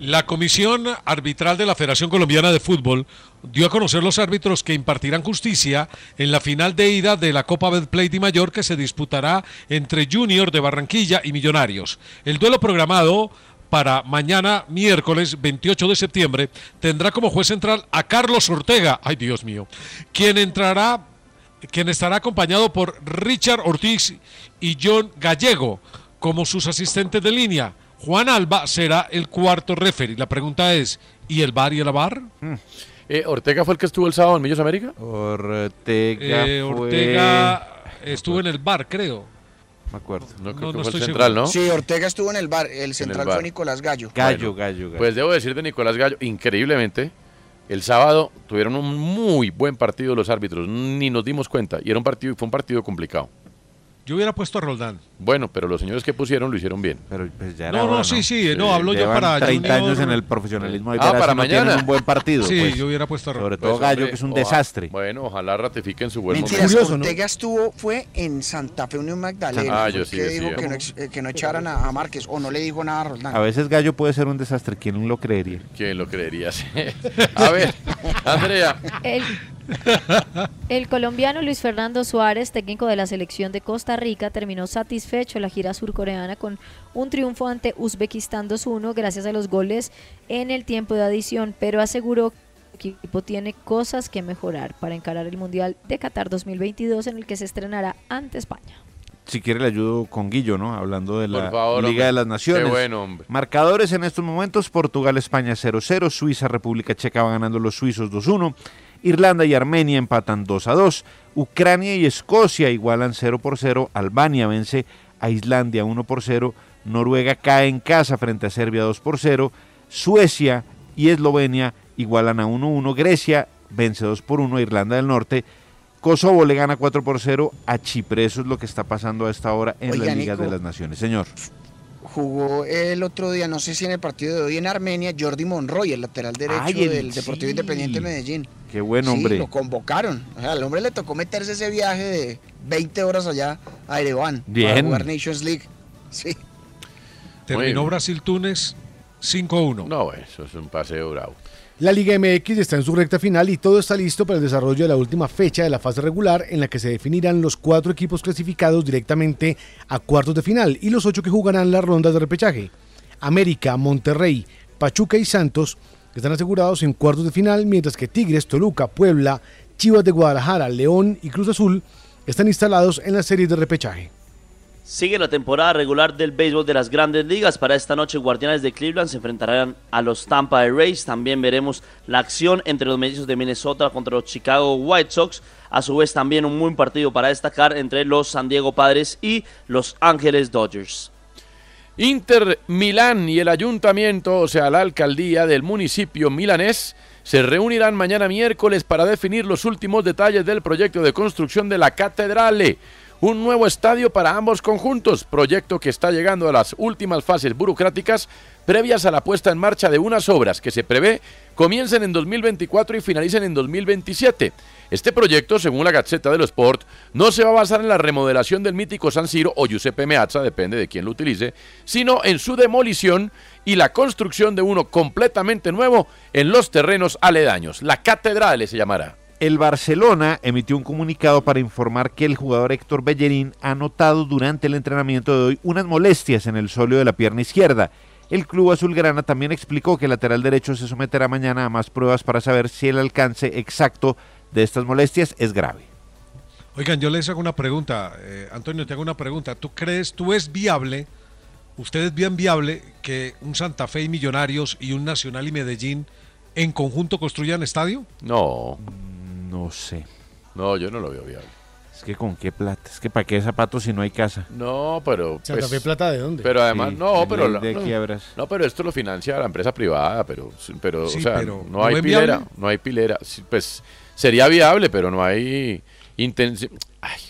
La Comisión Arbitral de la Federación Colombiana de Fútbol dio a conocer los árbitros que impartirán justicia en la final de ida de la Copa Betplay de Mayor que se disputará entre Junior de Barranquilla y Millonarios. El duelo programado para mañana, miércoles 28 de septiembre, tendrá como juez central a Carlos Ortega, ay Dios mío, quien entrará, quien estará acompañado por Richard Ortiz y John Gallego como sus asistentes de línea. Juan Alba será el cuarto referee. La pregunta es, ¿y el bar y el bar? Eh, ¿Ortega fue el que estuvo el sábado en Millos América? Ortega Eh, fue- Ortega estuvo en el bar, creo. Me acuerdo. No, creo No, que no fue el central, seguro. ¿no? Sí, Ortega estuvo en el bar, el central bar. fue Nicolás Gallo. Gallo, Bueno, gallo, gallo. Pues debo decir de Nicolás Gallo, increíblemente, el sábado tuvieron un muy buen partido los árbitros, ni nos dimos cuenta, y era un partido, fue un partido complicado. Yo hubiera puesto a Roldán. Bueno, pero los señores que pusieron lo hicieron bien. Pero pues ya No, no, sí, sí, no, hablo yo para 30 Junior. años en el profesionalismo. hay Ah, para si no mañana. un buen partido. Sí, pues. yo hubiera puesto a Sobre Roldán. todo Pues, Gallo, hombre, que es un desastre. Bueno, ojalá ratifiquen su buen Mentiras, momento. Ortega estuvo, fue en Santa Fe Unión Magdalena. Ah, yo sí que decía. dijo que no, eh, que no echaran a, a Márquez o no le dijo nada a Roldán. A veces Gallo puede ser un desastre. ¿Quién lo creería? ¿Quién lo creería? Sí. A ver, Andrea. El, el colombiano Luis Fernando Suárez, técnico de la selección de Costa Rica, terminó satisfecho en la gira surcoreana con un triunfo ante Uzbekistán 2-1 gracias a los goles en el tiempo de adición, pero aseguró que el equipo tiene cosas que mejorar para encarar el Mundial de Qatar 2022 en el que se estrenará ante España. Si quiere le ayudo con Guillo, ¿no? Hablando de la favor, Liga hombre. de las Naciones. Qué bueno, hombre. Marcadores en estos momentos, Portugal-España 0-0, Suiza-República Checa van ganando los suizos 2-1, Irlanda y Armenia empatan 2-2, Ucrania y Escocia igualan 0 por 0, Albania vence a Islandia 1 por 0, Noruega cae en casa frente a Serbia 2 por 0, Suecia y Eslovenia igualan a 1-1, Grecia vence 2 por 1 a Irlanda del Norte, Kosovo le gana 4 por 0 a Chipre, eso es lo que está pasando a esta hora en Oiga, la Liga Nico. de las Naciones. Señor. Jugó el otro día, no sé si en el partido de hoy en Armenia, Jordi Monroy, el lateral derecho Ay, el- del Deportivo sí. Independiente de Medellín. Qué buen Sí, hombre. lo convocaron. O sea, al hombre le tocó meterse ese viaje de 20 horas allá a Ereván para Bien. jugar Nations League. Sí. Terminó Brasil-Túnez 5-1. No, eso es un paseo bravo. La Liga MX está en su recta final y todo está listo para el desarrollo de la última fecha de la fase regular en la que se definirán los cuatro equipos clasificados directamente a cuartos de final y los ocho que jugarán las rondas de repechaje. América, Monterrey, Pachuca y Santos están asegurados en cuartos de final, mientras que Tigres, Toluca, Puebla, Chivas de Guadalajara, León y Cruz Azul están instalados en las series de repechaje. Sigue la temporada regular del béisbol de las grandes ligas. Para esta noche, Guardianes de Cleveland se enfrentarán a los Tampa Bay Rays. También veremos la acción entre los mellizos de Minnesota contra los Chicago White Sox. A su vez, también un buen partido para destacar entre los San Diego Padres y los Ángeles Dodgers. Inter Milán y el ayuntamiento, o sea, la alcaldía del municipio milanés, se reunirán mañana miércoles para definir los últimos detalles del proyecto de construcción de la Catedrale. Un nuevo estadio para ambos conjuntos, proyecto que está llegando a las últimas fases burocráticas previas a la puesta en marcha de unas obras que se prevé comiencen en 2024 y finalicen en 2027. Este proyecto, según la Gazzetta dello Sport, no se va a basar en la remodelación del mítico San Siro o Giuseppe Meazza, depende de quién lo utilice, sino en su demolición y la construcción de uno completamente nuevo en los terrenos aledaños. La Catedrale se llamará. El Barcelona emitió un comunicado para informar que el jugador Héctor Bellerín ha notado durante el entrenamiento de hoy unas molestias en el sóleo de la pierna izquierda. El club azulgrana también explicó que el lateral derecho se someterá mañana a más pruebas para saber si el alcance exacto de estas molestias es grave. Oigan, yo les hago una pregunta. eh, Antonio, te hago una pregunta. ¿Tú crees, tú es viable, ustedes bien viable que un Santa Fe y Millonarios y un Nacional y Medellín en conjunto construyan estadio? No. No sé. No, yo no lo veo viable. Es que con qué plata, es que para qué zapatos si no hay casa. No, pero. ¿Santa pues, Fe plata de dónde? Pero además, Sí, no, pero. de no, quiebras. no, pero esto lo financia la empresa privada, pero. pero Sí, o sea, pero, no ¿no hay pilera. viable? No hay pilera. Sí, Pues sería viable, pero no hay. intensi- Ay,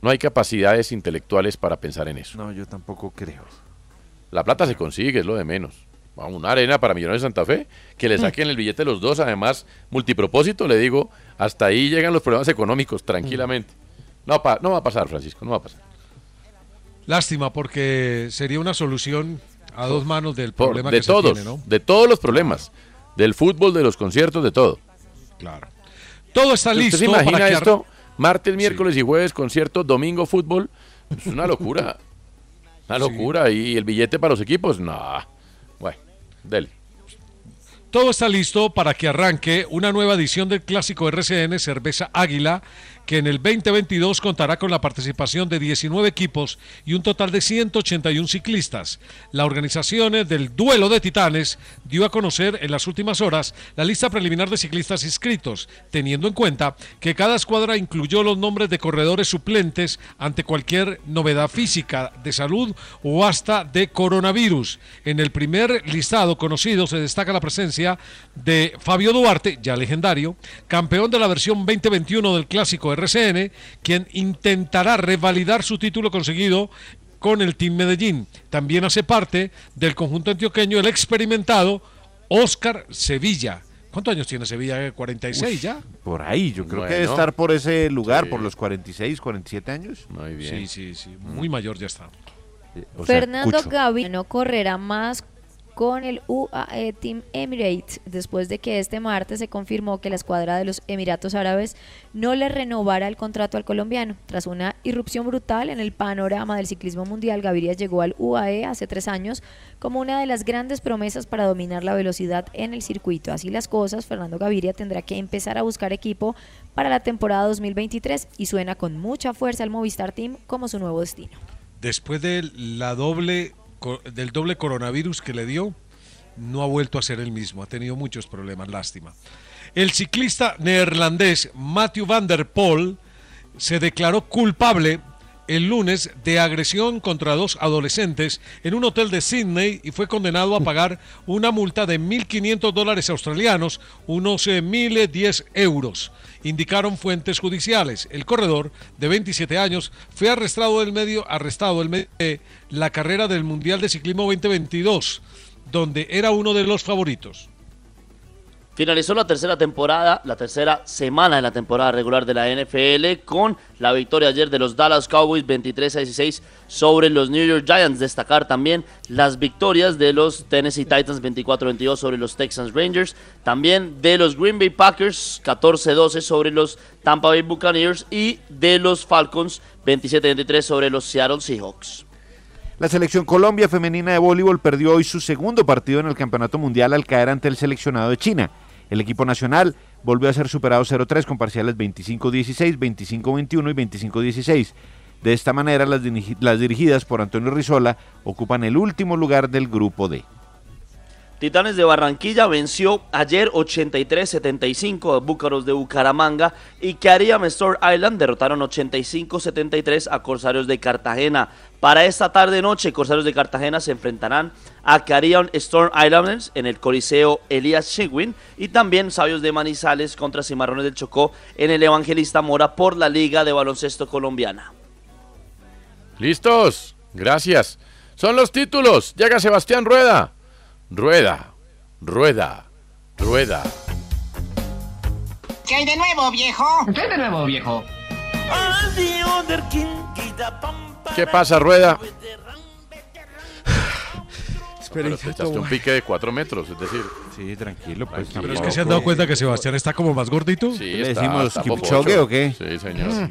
no hay capacidades intelectuales para pensar en eso. No, yo tampoco creo. La plata se consigue, es lo de menos. Una arena para Millonarios de Santa Fe, que le saquen el billete los dos, además, multipropósito, le digo, hasta ahí llegan los problemas económicos, tranquilamente. No, pa- no va a pasar, Francisco, no va a pasar. Lástima, porque sería una solución a dos manos del Por- problema de que todos, se tiene, ¿no? de todos los problemas, del fútbol, de los conciertos, de todo. Claro. Todo está ¿Usted listo. se imagina para que ar- esto? Martes, miércoles y jueves, concierto, domingo, fútbol. Es una locura. Una locura. ¿Y el billete para los equipos? No. Dele. Todo está listo para que arranque una nueva edición del clásico RCN Cerveza Águila, que en el 2022 contará con la participación de 19 equipos y un total de 181 ciclistas. La organización del Duelo de Titanes dio a conocer en las últimas horas la lista preliminar de ciclistas inscritos, teniendo en cuenta que cada escuadra incluyó los nombres de corredores suplentes ante cualquier novedad física, de salud o hasta de coronavirus. En el primer listado conocido se destaca la presencia de Fabio Duarte, ya legendario, campeón de la versión 2021 del clásico RCN, quien intentará revalidar su título conseguido con el Team Medellín. También hace parte del conjunto antioqueño el experimentado Oscar Sevilla. ¿Cuántos años tiene Sevilla? ¿46 ya? Por ahí, yo creo que debe estar por ese lugar, Sí. por los 46, 47 años. Muy Sí, sí, sí. Muy mayor ya está. O sea, Fernando. Gavi no correrá más con el UAE Team Emirates después de que este martes se confirmó que la escuadra de los Emiratos Árabes no le renovara el contrato al colombiano. Tras una irrupción brutal en el panorama del ciclismo mundial, Gaviria llegó al UAE hace tres años como una de las grandes promesas para dominar la velocidad en el circuito. Así las cosas, Fernando Gaviria tendrá que empezar a buscar equipo para la temporada 2023 y suena con mucha fuerza al Movistar Team como su nuevo destino. Después de la doble, del doble coronavirus que le dio, no ha vuelto a ser el mismo. Ha tenido muchos problemas, lástima. El ciclista neerlandés Matthew van der Poel se declaró culpable el lunes de agresión contra dos adolescentes en un hotel de Sydney y fue condenado a pagar una multa de 1.500 dólares australianos, unos eh, 1.010 euros, indicaron fuentes judiciales. El corredor, de 27 años, fue arrestado del medio, arrestado en medio de la carrera del Mundial de Ciclismo 2022, donde era uno de los favoritos. Finalizó la tercera temporada, la tercera semana de la temporada regular de la NFL con la victoria ayer de los Dallas Cowboys 23 a 16 sobre los New York Giants. Destacar también las victorias de los Tennessee Titans 24 a 22 sobre los Texans Rangers, también de los Green Bay Packers 14 a 12 sobre los Tampa Bay Buccaneers y de los Falcons 27 a 23 sobre los Seattle Seahawks. La selección Colombia femenina de voleibol perdió hoy su segundo partido en el Campeonato Mundial al caer ante el seleccionado de China. El equipo nacional volvió a ser superado 0-3 con parciales 25-16, 25-21 y 25-16. De esta manera, las, dirigi- las dirigidas por Antonio Rizola ocupan el último lugar del grupo D. Titanes de Barranquilla venció ayer 83-75 a Búcaros de Bucaramanga y Cariam Store Island derrotaron 85-73 a Corsarios de Cartagena. Para esta tarde noche, Corsarios de Cartagena se enfrentarán a Cariam Storm Islanders en el Coliseo Elías Chigwin y también Sabios de Manizales contra Cimarrones del Chocó en el Evangelista Mora por la Liga de Baloncesto Colombiana. ¿Listos? Gracias. Son los títulos. Llega Sebastián Rueda. Rueda, rueda, rueda. ¿Qué hay de nuevo, viejo? ¿Qué hay de nuevo, viejo? ¿Qué pasa, Rueda? Espera, Pero te echaste un pique de cuatro metros, es decir. Sí, tranquilo, pues. Pero es que se han dado cuenta que Sebastián está como más gordito. Sí, ¿Le está- decimos está Kipchoge o qué? Sí, señor.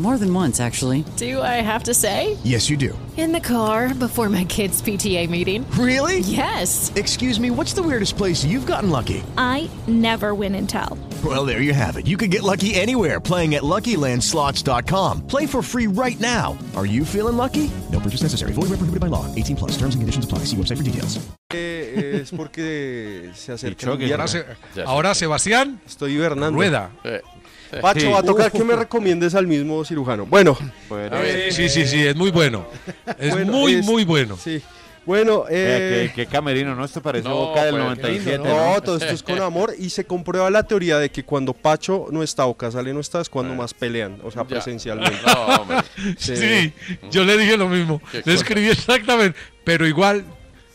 More than once, actually. Do I have to say? Yes, you do. In the car before my kids' PTA meeting. Really? Yes. Excuse me, what's the weirdest place you've gotten lucky? I never win and tell. Well, there you have it. You can get lucky anywhere playing at LuckyLandSlots.com. Play for free right now. Are you feeling lucky? No purchase necessary. Void where prohibited by law. 18 plus. Terms and conditions apply. See website for details. eh, es porque se acerca el Ahora, se- ahora Sebastián Estoy hibernando. Rueda. Pacho, Sí. va a tocar que me recomiendes al mismo cirujano. Bueno. Eh, sí, sí, sí, es muy bueno. Es Bueno, muy, es- muy bueno. Sí. Bueno, eh, qué, qué camerino, ¿no? Esto parece No, Boca del pues, 97, no, ¿no? todo esto es con amor y se comprueba la teoría de que cuando Pacho no está o Casale no está es cuando más pelean, o sea, Ya. presencialmente. No, hombre. Sí, yo le dije lo mismo. Le escribí exactamente. Pero igual,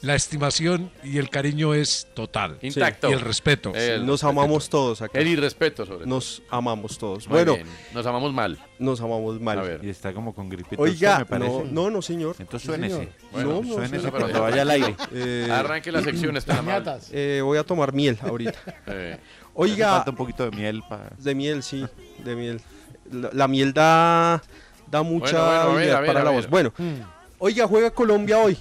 la estimación y el cariño es total. Intacto. Y el respeto. El Nos amamos todos acá. El irrespeto, sobre todo. Nos amamos todos. Muy bueno, bien. Nos amamos mal. nos amamos mal. A ver. Y está como con gripita. Oiga, me no, parece. no, no, señor. Entonces suénese. señor. Bueno, no, no, suénese señor. cuando vaya al aire. Eh, Arranque la sección, está mal. Eh, voy a tomar miel ahorita. Eh. Oiga. Falta un poquito de miel. De miel, sí, de miel. La, la miel da, da mucha Bueno, bueno, a ver, habilidad a ver, para a la voz. Bueno, Oiga, juega Colombia hoy.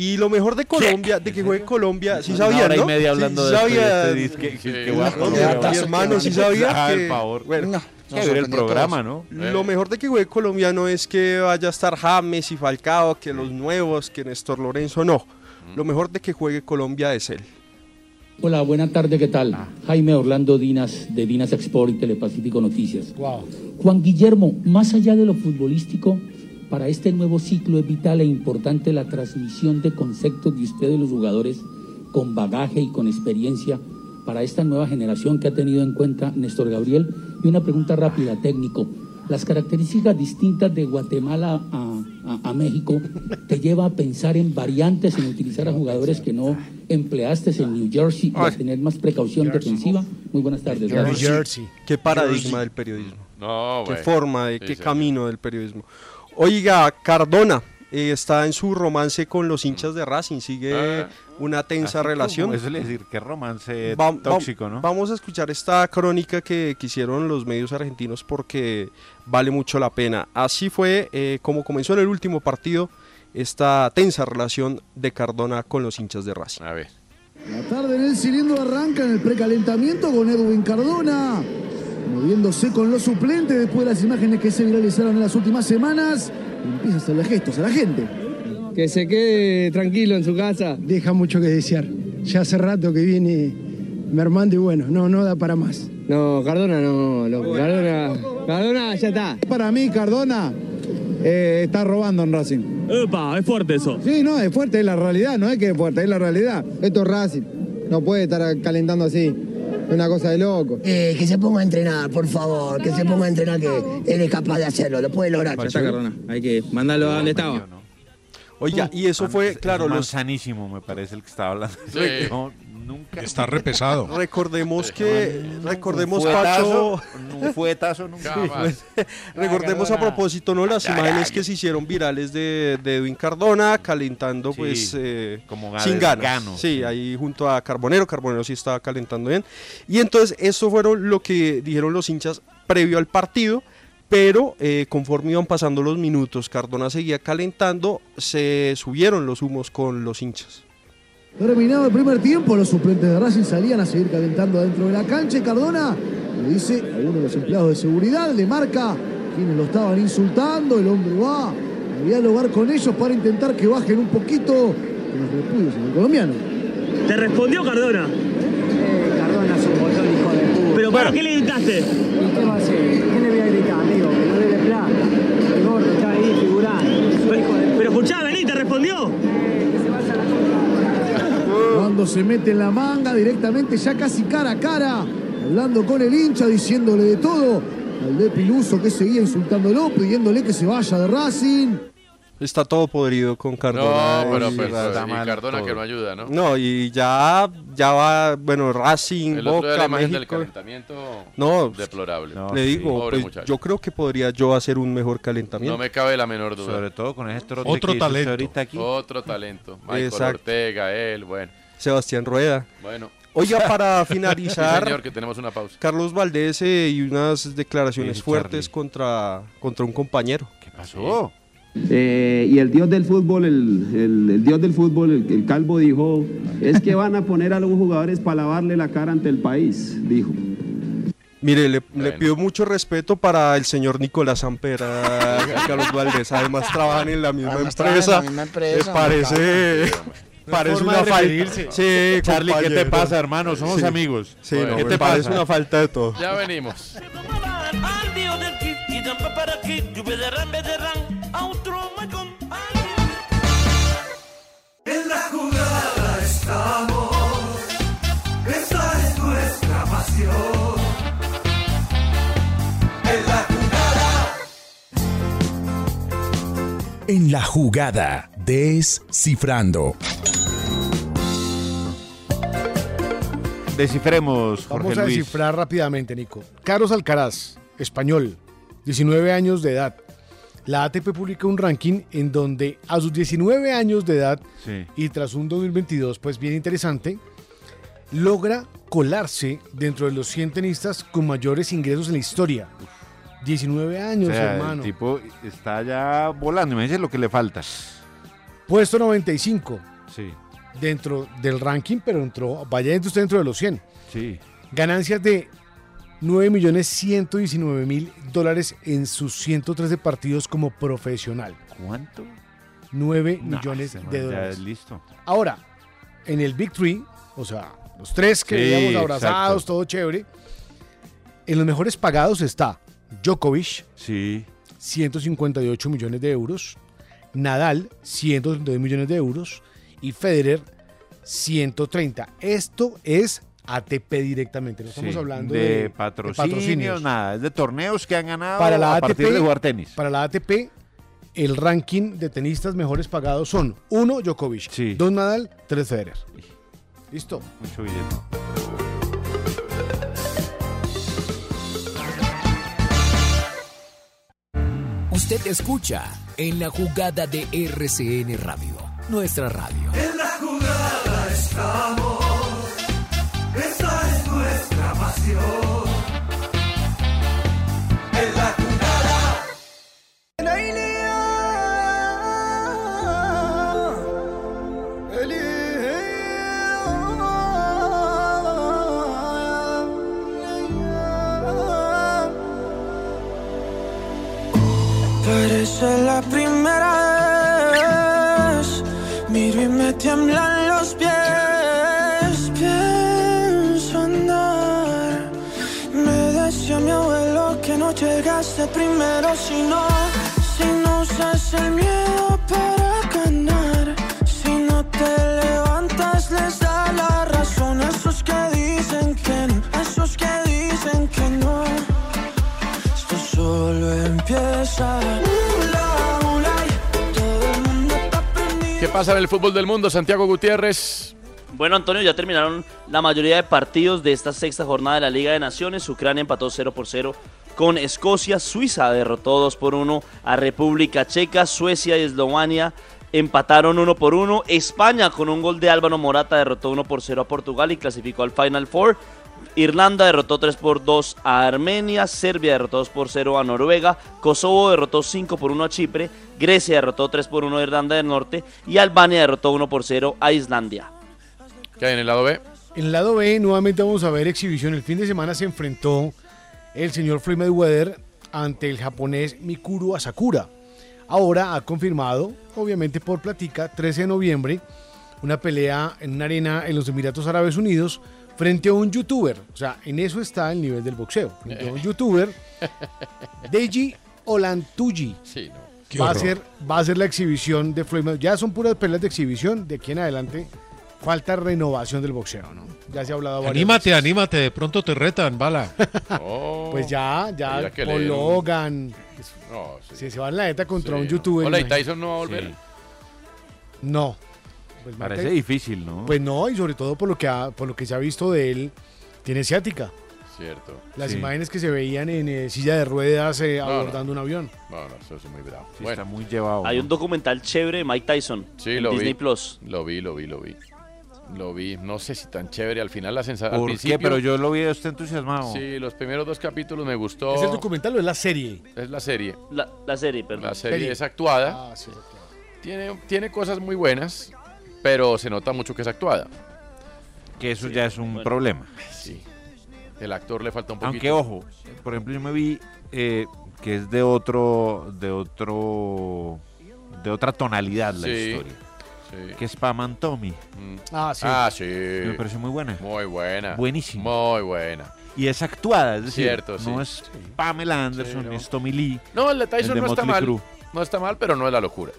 Y lo mejor de Colombia, de que juegue Colombia, sí Una sabía, hora y ¿no? media Sí, hablando sí de y sabía. este que- que- que Mi- hermano sí sabía Ah, que... el favor. Bueno, Nos ver el programa, todos. ¿no? Lo mejor de que juegue Colombia no es que vaya a estar James y Falcao, que los nuevos, que Néstor Lorenzo, no. Lo mejor de que juegue Colombia es él. Hola, buena tarde, ¿qué tal? Jaime Orlando Dinas de Dinas Export y Telepacífico Noticias. Juan Guillermo, más allá de lo futbolístico, para este nuevo ciclo es vital e importante la transmisión de conceptos de ustedes los jugadores con bagaje y con experiencia para esta nueva generación que ha tenido en cuenta Néstor Gabriel. Y una pregunta rápida, técnico. Las características distintas de Guatemala a, a- a México te lleva a pensar en variantes, en utilizar a jugadores que no empleaste en New Jersey y a tener más precaución defensiva. Muy buenas tardes. gracias. Qué paradigma del periodismo. No, qué forma, de Sí, qué camino del periodismo. Oiga, Cardona eh, está en su romance con los hinchas de Racing, sigue Ah. una tensa Así relación. Eso le decir, qué romance Va- va- tóxico, ¿no? Vamos a escuchar esta crónica que, que hicieron los medios argentinos porque vale mucho la pena. Así fue eh, como comenzó en el último partido esta tensa relación de Cardona con los hinchas de Racing. A ver. La tarde en el cilindro arranca en el precalentamiento con Edwin Cardona, moviéndose con los suplentes después de las imágenes que se viralizaron en las últimas semanas. Empieza a hacerle gestos a la gente. Que se quede tranquilo en su casa. Deja mucho que desear. Ya hace rato que viene mermando y bueno, no, no da para más. No, Cardona no, loco. Cardona, Cardona ya está. Para mí, Cardona eh, está robando en Racing. Epa, es fuerte eso. Sí, no, es fuerte, es la realidad, no es que es fuerte, es la realidad. Esto es Racing, no puede estar calentando así. Una cosa de loco. Eh, que se ponga a entrenar, por favor, que se ponga a entrenar, que él es capaz de hacerlo, lo puede lograr. Cardona. Hay que mandarlo a donde estaba. Oiga, y eso fue, claro, es los, manzanísimo, me parece el que estaba hablando. Sí. No, nunca. Está repesado. Recordemos que, recordemos Un fuetazo, Pacho, un fuetazo nunca Sí, más. recordemos a propósito, ¿no? Las imágenes que se hicieron virales de, de Edwin Cardona calentando, Sí, pues, eh, como sin gano, ganas. Sí, ahí junto a Carbonero, Carbonero sí estaba calentando bien. Y entonces, eso fueron lo que dijeron los hinchas previo al partido. Pero eh, conforme iban pasando los minutos, Cardona seguía calentando, se subieron los humos con los hinchas. Terminado el primer tiempo, los suplentes de Racing salían a seguir calentando adentro de la cancha y Cardona le dice a uno de los empleados de seguridad, le marca quienes lo estaban insultando, el hombre va a dialogar con ellos para intentar que bajen un poquito los repudios en el colombiano. ¿Te respondió Cardona? Cardona es un botón, hijo de puta. ¿Pero para qué le gritaste? ¿Y qué va a hacer? ¿Qué le voy a gritar, amigo? Que no le dé plata. El gordo está ahí figurando. Pero escuchá, vení, ¿te respondió? Cuando se mete en la manga directamente ya casi cara a cara, hablando con el hincha, diciéndole de todo. Al de Piluso que seguía insultándolo, pidiéndole que se vaya de Racing. Está todo podrido con Cardona. No, pero y pues, y Cardona que no ayuda, ¿no? No, y ya, ya va, bueno, Racing, El otro día la Boca, imagen del México. calentamiento No, deplorable. le digo, pues, yo creo que podría yo hacer un mejor calentamiento. No me cabe la menor duda. Sobre todo con ese trote Otro que talento. ahorita aquí. Otro talento. Michael Exacto. Ortega, él, bueno. Sebastián Rueda. Bueno. Oiga, para Sí, finalizar, señor, que tenemos una pausa. Carlos Valdés eh, y unas declaraciones Sí, fuertes contra, contra un compañero. ¿Qué pasó? Eh, y el dios del fútbol, el, el- el dios del fútbol, el, el calvo dijo, es que van a poner a los jugadores para lavarle la cara ante el país, dijo. Mire, le, le pido mucho respeto para el señor Nicolás Ampera, a Carlos Valdés. Además trabajan en la misma Además trabajan en empresa. la misma empresa, Me parece, parece una falta. Sí, Charlie, ¿qué te pasa, hermano? Somos Sí. amigos. Sí, Bueno, no, ¿qué me te parece pasa? una falta de todo. Ya venimos. En la jugada estamos, esa es nuestra pasión. En la jugada. En la jugada, descifrando. Descifremos, Jorge Vamos a Luis. descifrar rápidamente, Nico. Carlos Alcaraz, español, 19 años de edad. La ATP publica un ranking en donde a sus 19 años de edad Sí. y tras un 2022 pues bien interesante, logra colarse dentro de los 100 tenistas con mayores ingresos en la historia. 19 O años, sea, hermano. el tipo está ya volando. Imagínense lo que le falta. Puesto 95 Sí, dentro del ranking, pero entró, vaya usted dentro de los 100. sí. Ganancias de 9.119.000 dólares en sus 113 partidos como profesional. ¿Cuánto? 9 No, millones man de dólares. es listo. Ahora, en el Big Three, o sea, los tres que Sí, veíamos abrazados, exacto. todo chévere, en los mejores pagados está Djokovic, Sí. 158 millones de euros, Nadal, 132 millones de euros y Federer, 130. Esto es ATP directamente, no estamos sí. hablando de, de, de patrocinios, nada. Es de torneos que han ganado Para la a ATP, partir de jugar tenis. Para la ATP, el ranking de tenistas mejores pagados son 1 Djokovic, 2 Nadal, 3 Federer. Listo. Mucho billete. Usted escucha en la jugada de RCN Radio, nuestra radio. En la jugada estamos. Esa es nuestra pasión. Tiemblan los pies. Pienso andar. Me decía mi abuelo que no llegaste primero. Si no, si no usas el miedo para ganar. Si no te levantas, les da la razón esos que dicen que no. A esos que dicen que no. Esto solo empieza. Pasa en el fútbol del mundo, Santiago Gutiérrez? Bueno, Antonio, ya terminaron la mayoría de partidos de esta sexta jornada de la Liga de Naciones. Ucrania empató 0 por 0 con Escocia. Suiza derrotó 2 por 1 a República Checa. Suecia y Eslovenia empataron 1 por 1. España, con un gol de Álvaro Morata, derrotó 1 por 0 a Portugal y clasificó al Final Four. Irlanda derrotó 3 por 2 a Armenia, Serbia derrotó 2 por 0 a Noruega, Kosovo derrotó 5 por 1 a Chipre, Grecia derrotó 3 por 1 a Irlanda del Norte y Albania derrotó 1 por 0 a Islandia. ¿Qué hay en el lado B? En el lado B, nuevamente vamos a ver exhibición. El fin de semana se enfrentó el señor Floyd Mayweather ante el japonés Mikuru Asakura. Ahora ha confirmado, obviamente por platica, 13 de noviembre, una pelea en una arena en los Emiratos Árabes Unidos frente a un youtuber. O sea, en eso está el nivel del boxeo. Frente a un youtuber, Deji Olantuji. Sí, no. Va a, ser, va a ser la exhibición de Floyd Mayweather. Ya son puras peleas de exhibición. De aquí en adelante falta renovación del boxeo, ¿no? Ya se ha hablado Anímate, anímate, de pronto te retan, bala. Oh, Pues ya, ya, leer un- Logan. No, sí. Si se va en la neta contra Sí, un no. youtuber. Hola, ¿y. Tyson no va a volver? Sí. No. Pues, Parece Mike- difícil, ¿no? Pues no, y sobre todo por lo que ha- por lo que se ha visto de él, tiene ciática. Cierto. Las Sí. imágenes que se veían en eh, silla de ruedas eh, No, abordando un avión. No, no, eso es muy bravo. Sí, bueno, está muy llevado. Hay ¿no? un documental chévere de Mike Tyson sí, en lo Disney vi. Plus. Lo vi, lo vi, lo vi. Lo vi. No sé si tan chévere. Al final la sensación. ¿Por qué? Pero yo lo vi a usted entusiasmado. Sí, los primeros dos capítulos me gustó. ¿Es el documental o es la serie? Es la serie. La, la serie, perdón. La serie Serie. es actuada. Ah, sí, claro. Tiene, tiene cosas muy buenas, pero se nota mucho que es actuada. Que eso ya es un bueno. problema. Sí. El actor le falta un poquito. Aunque ojo, por ejemplo, yo me vi eh, que es de otro, de otro, de otra tonalidad la Sí, historia. sí. Que es Pam and Tommy. Mm. Ah, sí. Ah, sí. Me pareció muy buena. Muy buena. Buenísima. Muy buena. Y es actuada, es decir, Cierto, sí. no es Pamela Anderson, Sí, no. es Tommy Lee. No, el de Tyson el de no está mal. Crue. No está mal, pero no es la locura.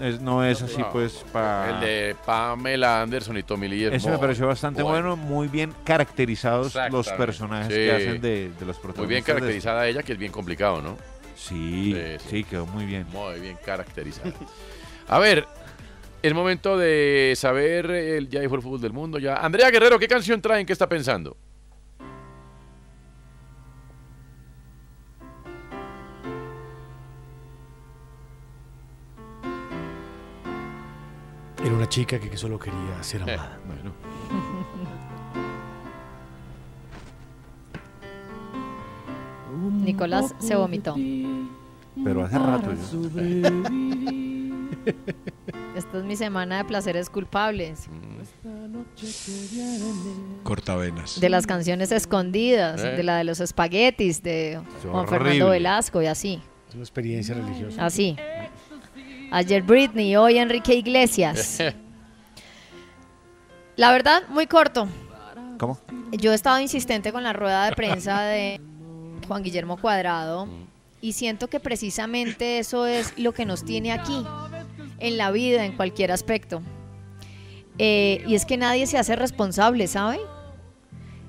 Es- no es así, No. pues, para... El de Pamela Anderson y Tommy Lee es Eso me pareció bastante bueno, muy bien caracterizados los personajes Sí. que hacen de, de los protagonistas. Muy bien de esto. caracterizada ella, que es bien complicado, ¿no? Sí, Sí, sí. sí, quedó muy bien. Muy bien caracterizada. A ver, es momento de saber, el, ya dijo el fútbol del mundo, ya. Andrea Guerrero, ¿qué canción traen? ¿Qué está pensando? Era una chica que, solo quería ser Eh, amada. bueno. Nicolás se vomitó. Pero hace rato ya. Esta es mi semana de placeres culpables. Cortavenas. De las canciones escondidas, Eh. de la de los espaguetis, de Juan horrible. Fernando Velasco y así. Es una experiencia religiosa. Así. Ayer Britney, hoy Enrique Iglesias. La verdad, muy corto. ¿Cómo? Yo he estado insistente con la rueda de prensa de Juan Guillermo Cuadrado y siento que precisamente eso es lo que nos tiene aquí, en la vida, en cualquier aspecto. Eh, y es que nadie se hace responsable, ¿sabe?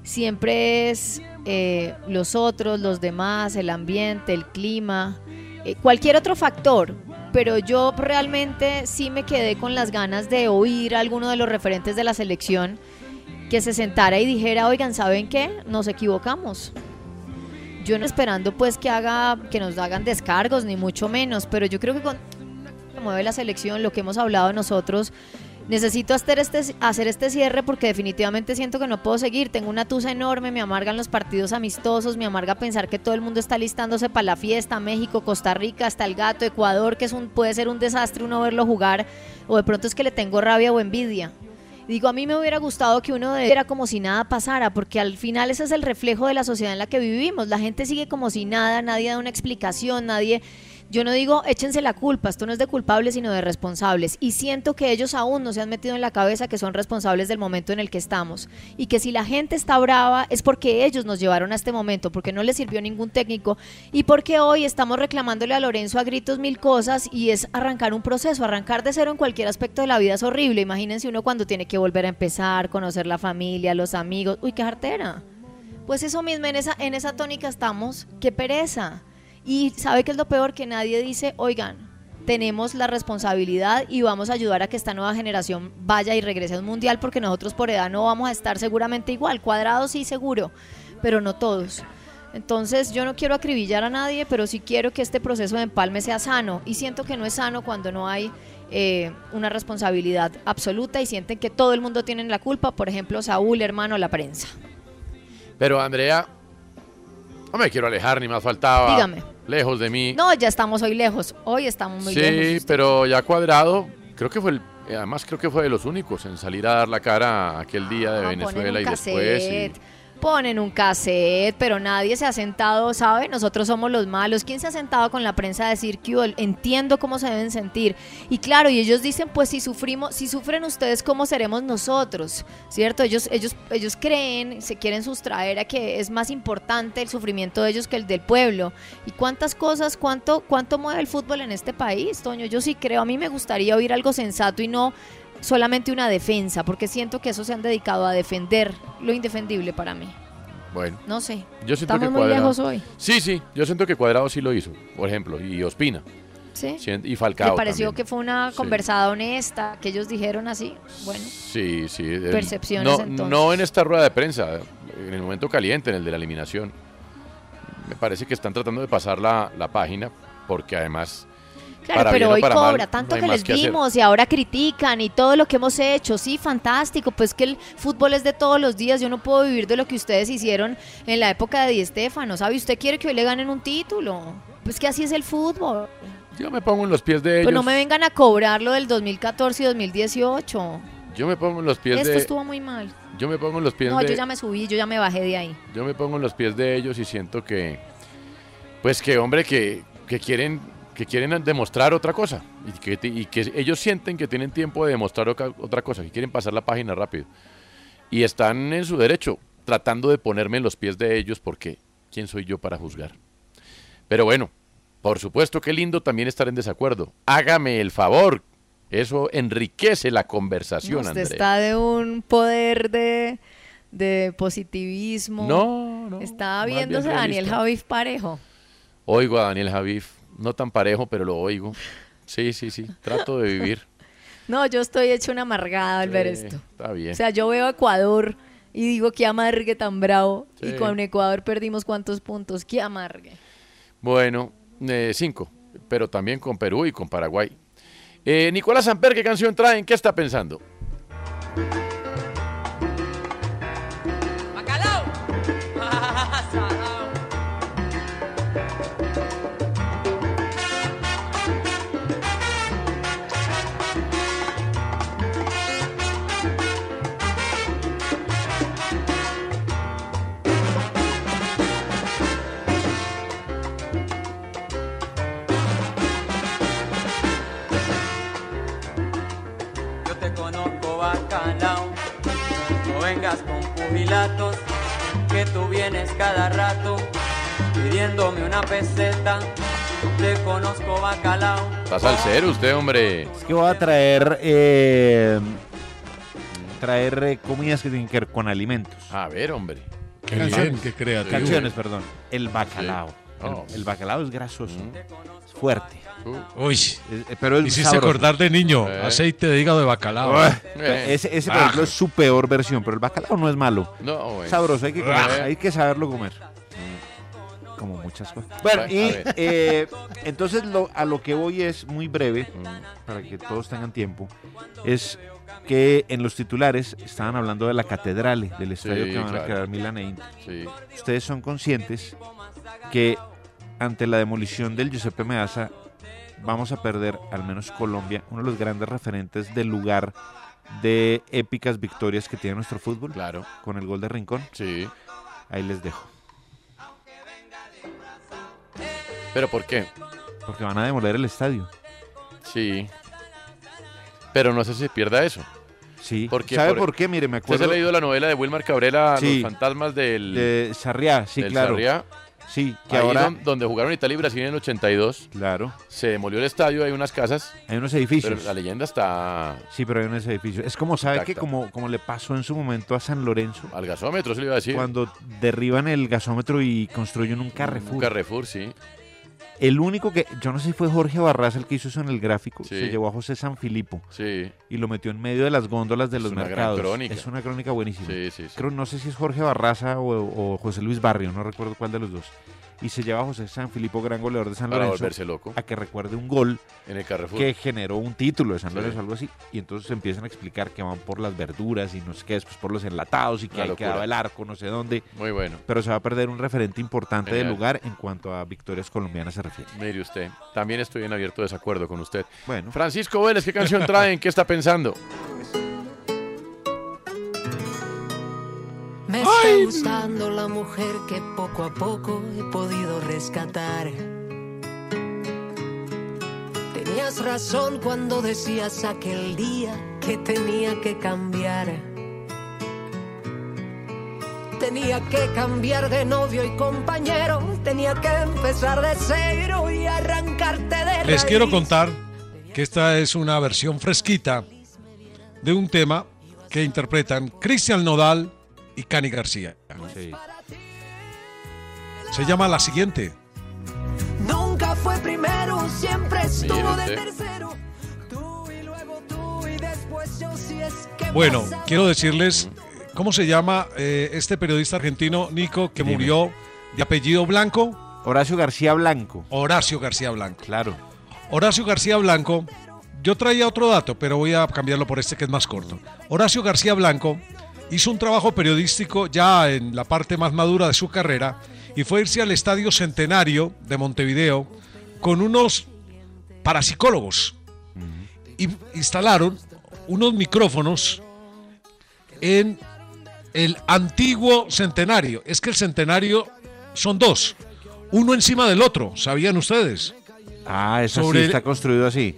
Siempre es eh, los otros, los demás, el ambiente, el clima, eh, cualquier otro factor. Pero yo realmente sí me quedé con las ganas de oír a alguno de los referentes de la selección que se sentara y dijera, oigan, ¿saben qué? Nos equivocamos. Yo no esperando pues que haga, que nos hagan descargos, ni mucho menos, pero yo creo que con mueve la selección, lo que hemos hablado nosotros, necesito hacer este, hacer este cierre porque definitivamente siento que no puedo seguir. Tengo una tusa enorme, me amargan los partidos amistosos, me amarga pensar que todo el mundo está listándose para la fiesta, México, Costa Rica, hasta el gato, Ecuador, que es un, puede ser un desastre uno verlo jugar, o de pronto es que le tengo rabia o envidia. Digo, a mí me hubiera gustado que uno era como si nada pasara, porque al final ese es el reflejo de la sociedad en la que vivimos. La gente sigue como si nada, nadie da una explicación, nadie... Yo no digo échense la culpa, esto no es de culpables sino de responsables. Y siento que ellos aún no se han metido en la cabeza que son responsables del momento en el que estamos. Y que si la gente está brava es porque ellos nos llevaron a este momento, porque no les sirvió ningún técnico y porque hoy estamos reclamándole a Lorenzo a gritos mil cosas y es arrancar un proceso. Arrancar de cero en cualquier aspecto de la vida es horrible. Imagínense uno cuando tiene que volver a empezar, conocer la familia, los amigos. Uy, qué jartera. Pues eso mismo, en esa, en esa tónica estamos. Qué pereza. Y sabe que es lo peor que nadie dice, oigan, tenemos la responsabilidad y vamos a ayudar a que esta nueva generación vaya y regrese a un mundial porque nosotros por edad no vamos a estar seguramente igual, cuadrados sí seguro, pero no todos. Entonces yo no quiero acribillar a nadie, pero sí quiero que este proceso de empalme sea sano y siento que no es sano cuando no hay eh, una responsabilidad absoluta y sienten que todo el mundo tiene la culpa, por ejemplo Saúl, hermano, la prensa. Pero Andrea, no me quiero alejar, ni más faltaba. Dígame. Lejos de mí. No, ya estamos hoy lejos, hoy estamos muy sí, lejos. pero ya cuadrado, creo que fue el, además creo que fue de los únicos en salir a dar la cara aquel día de Ah, Venezuela y después. y- ponen un cassette, pero nadie se ha sentado, ¿sabe? Nosotros somos los malos. ¿Quién se ha sentado con la prensa a decir que entiendo cómo se deben sentir? Y claro, y ellos dicen, pues si sufrimos, si sufren ustedes, ¿cómo seremos nosotros? ¿Cierto? Ellos, ellos, ellos creen, se quieren sustraer a que es más importante el sufrimiento de ellos que el del pueblo. ¿Y cuántas cosas, cuánto, cuánto mueve el fútbol en este país, Toño? Yo sí creo, a mí me gustaría oír algo sensato y no solamente una defensa, porque siento que eso se han dedicado a defender lo indefendible para mí. Bueno. No sé. Yo siento Estamos que muy Cuadrado- lejos hoy. Sí, sí, yo siento que Cuadrado sí lo hizo, por ejemplo, y Ospina. ¿Sí? Y Falcao. ¿Le pareció también. que fue una Sí. conversada honesta, que ellos dijeron así? Bueno, Sí, sí. el- Percepciones, no, entonces. no en esta rueda de prensa, en el momento caliente, en el de la eliminación. Me parece que están tratando de pasar la, la página, porque además. Claro, para pero hoy cobra, mal, tanto no que les hacer. dimos y ahora critican y todo lo que hemos hecho, sí, fantástico, pues que el fútbol es de todos los días, yo no puedo vivir de lo que ustedes hicieron en la época de Di Stéfano, ¿sabe? Usted quiere que hoy le ganen un título, pues que así es el fútbol. Yo me pongo en los pies de ellos. Pues no me vengan a cobrar lo del 2014 y 2018. Yo me pongo en los pies Esto de. estuvo muy mal. Yo me pongo en los pies No, de. yo ya me subí, yo ya me bajé de ahí. Yo me pongo en los pies de ellos y siento que, pues que hombre, que, que quieren, que quieren demostrar otra cosa y que, ti- y que ellos sienten que tienen tiempo de demostrar otra cosa, que quieren pasar la página rápido y están en su derecho, tratando de ponerme en los pies de ellos porque quién soy yo para juzgar. Pero bueno, por supuesto que lindo también estar en desacuerdo. Hágame el favor. Eso enriquece la conversación, Usted Andrea. está de un poder de, de positivismo. No, no, bien viéndose a Daniel. Javif parejo. Oigo a Daniel Javif, no tan parejo, pero lo oigo. Sí, sí, sí, trato de vivir. No, yo estoy hecho una amargada al ver esto. Está bien. O sea, yo veo a Ecuador y digo que amargue tan bravo. Y con Ecuador perdimos cuántos puntos. Que amargue. Bueno, eh, cinco, pero también con Perú y con Paraguay. Eh, Nicolás Samper, ¿qué canción traen? ¿Qué está pensando? Pilatos, que tú vienes cada rato pidiéndome una peseta. Te conozco bacalao. Está salsero usted, hombre. Es que voy a traer eh, traer eh, comidas que tienen que ver con alimentos. A ver, hombre. Qué bien, qué creativo. Canciones, perdón. El bacalao. Sí. Oh. El, el bacalao es grasoso, es fuerte. Uy, Eh, pero es hiciste sabroso. acordar de niño. Eh. Aceite de hígado de bacalao. Ese, ese, por Ah. ejemplo, es su peor versión, pero el bacalao no es malo. No. Sabroso, hay que, comer, Ah. hay que saberlo comer. Como muchas cosas. Bueno, y eh, entonces lo- a lo que voy es muy breve, Mm. para que todos tengan tiempo, es que en los titulares estaban hablando de la catedral, del estadio Sí, que van claro. a crear Milan e Inter. Sí. Ustedes son conscientes que ante la demolición del Giuseppe Meazza vamos a perder, al menos Colombia, uno de los grandes referentes del lugar de épicas victorias que tiene nuestro fútbol. Claro. Con el gol de Rincón. Sí. Ahí les dejo. ¿Pero por qué? Porque van a demoler el estadio. Sí. Pero no sé si se pierda eso. Sí. Porque ¿Sabe por qué? Mire, me ¿Usted acuerdo- ha leído la novela de Wilmar Cabrera, Sí. Los fantasmas del... De Sarriá, sí, del claro. Sarriá? Sí, que Ahí ahora- don- donde jugaron Italia y Brasil en el 82. Claro. Se demolió el estadio, hay unas casas. Hay unos edificios. Pero la leyenda está... Sí, pero hay unos edificios. Es como, ¿sabe que Intacta. como, como le pasó en su momento a San Lorenzo? Al gasómetro, se le iba a decir. Cuando derriban el gasómetro y construyen un Carrefour. Un Carrefour, sí. El único que, yo no sé si fue Jorge Barraza el que hizo eso en el gráfico, Sí. se llevó a José Sanfilippo Sí. y lo metió en medio de las góndolas de Es los una gran mercados. crónica. Es una crónica buenísima. Sí. Creo, no sé si es Jorge Barraza o, o José Luis Barrio, no recuerdo cuál de los dos. Y se lleva a José Sanfilippo, gran goleador de San Para Lorenzo, volverse loco. a que recuerde un gol En el Carrefour. que generó un título de San Sí. Lorenzo o algo así. Y entonces empiezan a explicar que van por las verduras y no sé qué, después por los enlatados y que Una ahí quedaba el arco, no sé dónde. Muy bueno. Pero se va a perder un referente importante del Genial. lugar en cuanto a victorias colombianas se refiere. Mire usted, también estoy en abierto desacuerdo con usted. Bueno. Francisco Vélez, ¿qué canción traen? ¿Qué está pensando? Me está gustando la mujer que poco a poco he podido rescatar. Tenías razón cuando decías aquel día que tenía que cambiar. Tenía que cambiar de novio y compañero. Tenía que empezar de cero y arrancarte de Les quiero raíz. contar que esta es una versión fresquita de un tema que interpretan Cristian Nodal y Cani García. Se llama La Siguiente. Nunca fue primero, siempre estuvo de tercero. Tú y luego tú y después yo si es que Bueno, quiero decirles cómo se llama eh, este periodista argentino, Nico, que Dime. murió de apellido Blanco. Horacio García Blanco. Horacio García Blanco. Claro. Horacio García Blanco, yo traía otro dato, pero voy a cambiarlo por este que es más corto. Horacio García Blanco hizo un trabajo periodístico ya en la parte más madura de su carrera y fue irse al Estadio Centenario de Montevideo con unos parapsicólogos. Y instalaron unos micrófonos en el antiguo centenario. Es que el centenario son dos, uno encima del otro, ¿sabían ustedes? Ah, eso Sobre sí está construido así.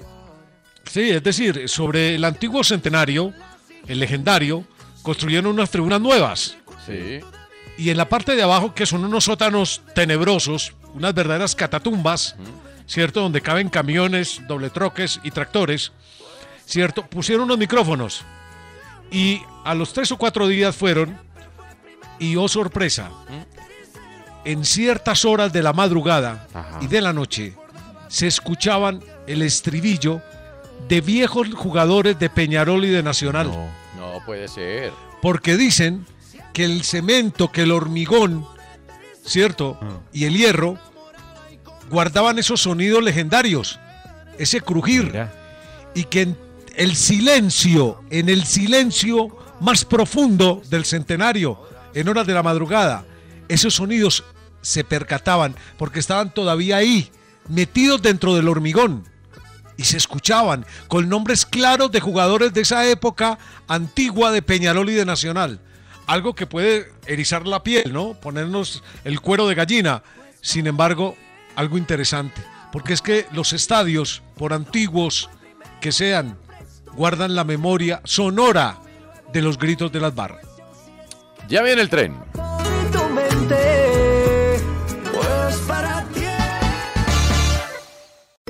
Sí, es decir, sobre el antiguo centenario, el legendario, construyeron unas tribunas nuevas. Sí. Y en la parte de abajo, que son unos sótanos tenebrosos, unas verdaderas catatumbas, ¿cierto? Donde caben camiones, doble troques y tractores, ¿cierto? Pusieron unos micrófonos. Y a los tres o cuatro días fueron, y oh sorpresa, en ciertas horas de la madrugada y de la noche, se escuchaban el estribillo de viejos jugadores de Peñarol y de Nacional. No puede ser. Porque dicen que el cemento, que el hormigón, ¿cierto? Y el hierro guardaban esos sonidos legendarios, ese crujir. Y que en el silencio, en el silencio más profundo del centenario, en horas de la madrugada, esos sonidos se percataban porque estaban todavía ahí, metidos dentro del hormigón y se escuchaban con nombres claros de jugadores de esa época antigua de Peñarol y de Nacional. Algo que puede erizar la piel, ¿no? Ponernos el cuero de gallina. Sin embargo, algo interesante, porque es que los estadios, por antiguos que sean, guardan la memoria sonora de los gritos de las barras. Ya viene el tren.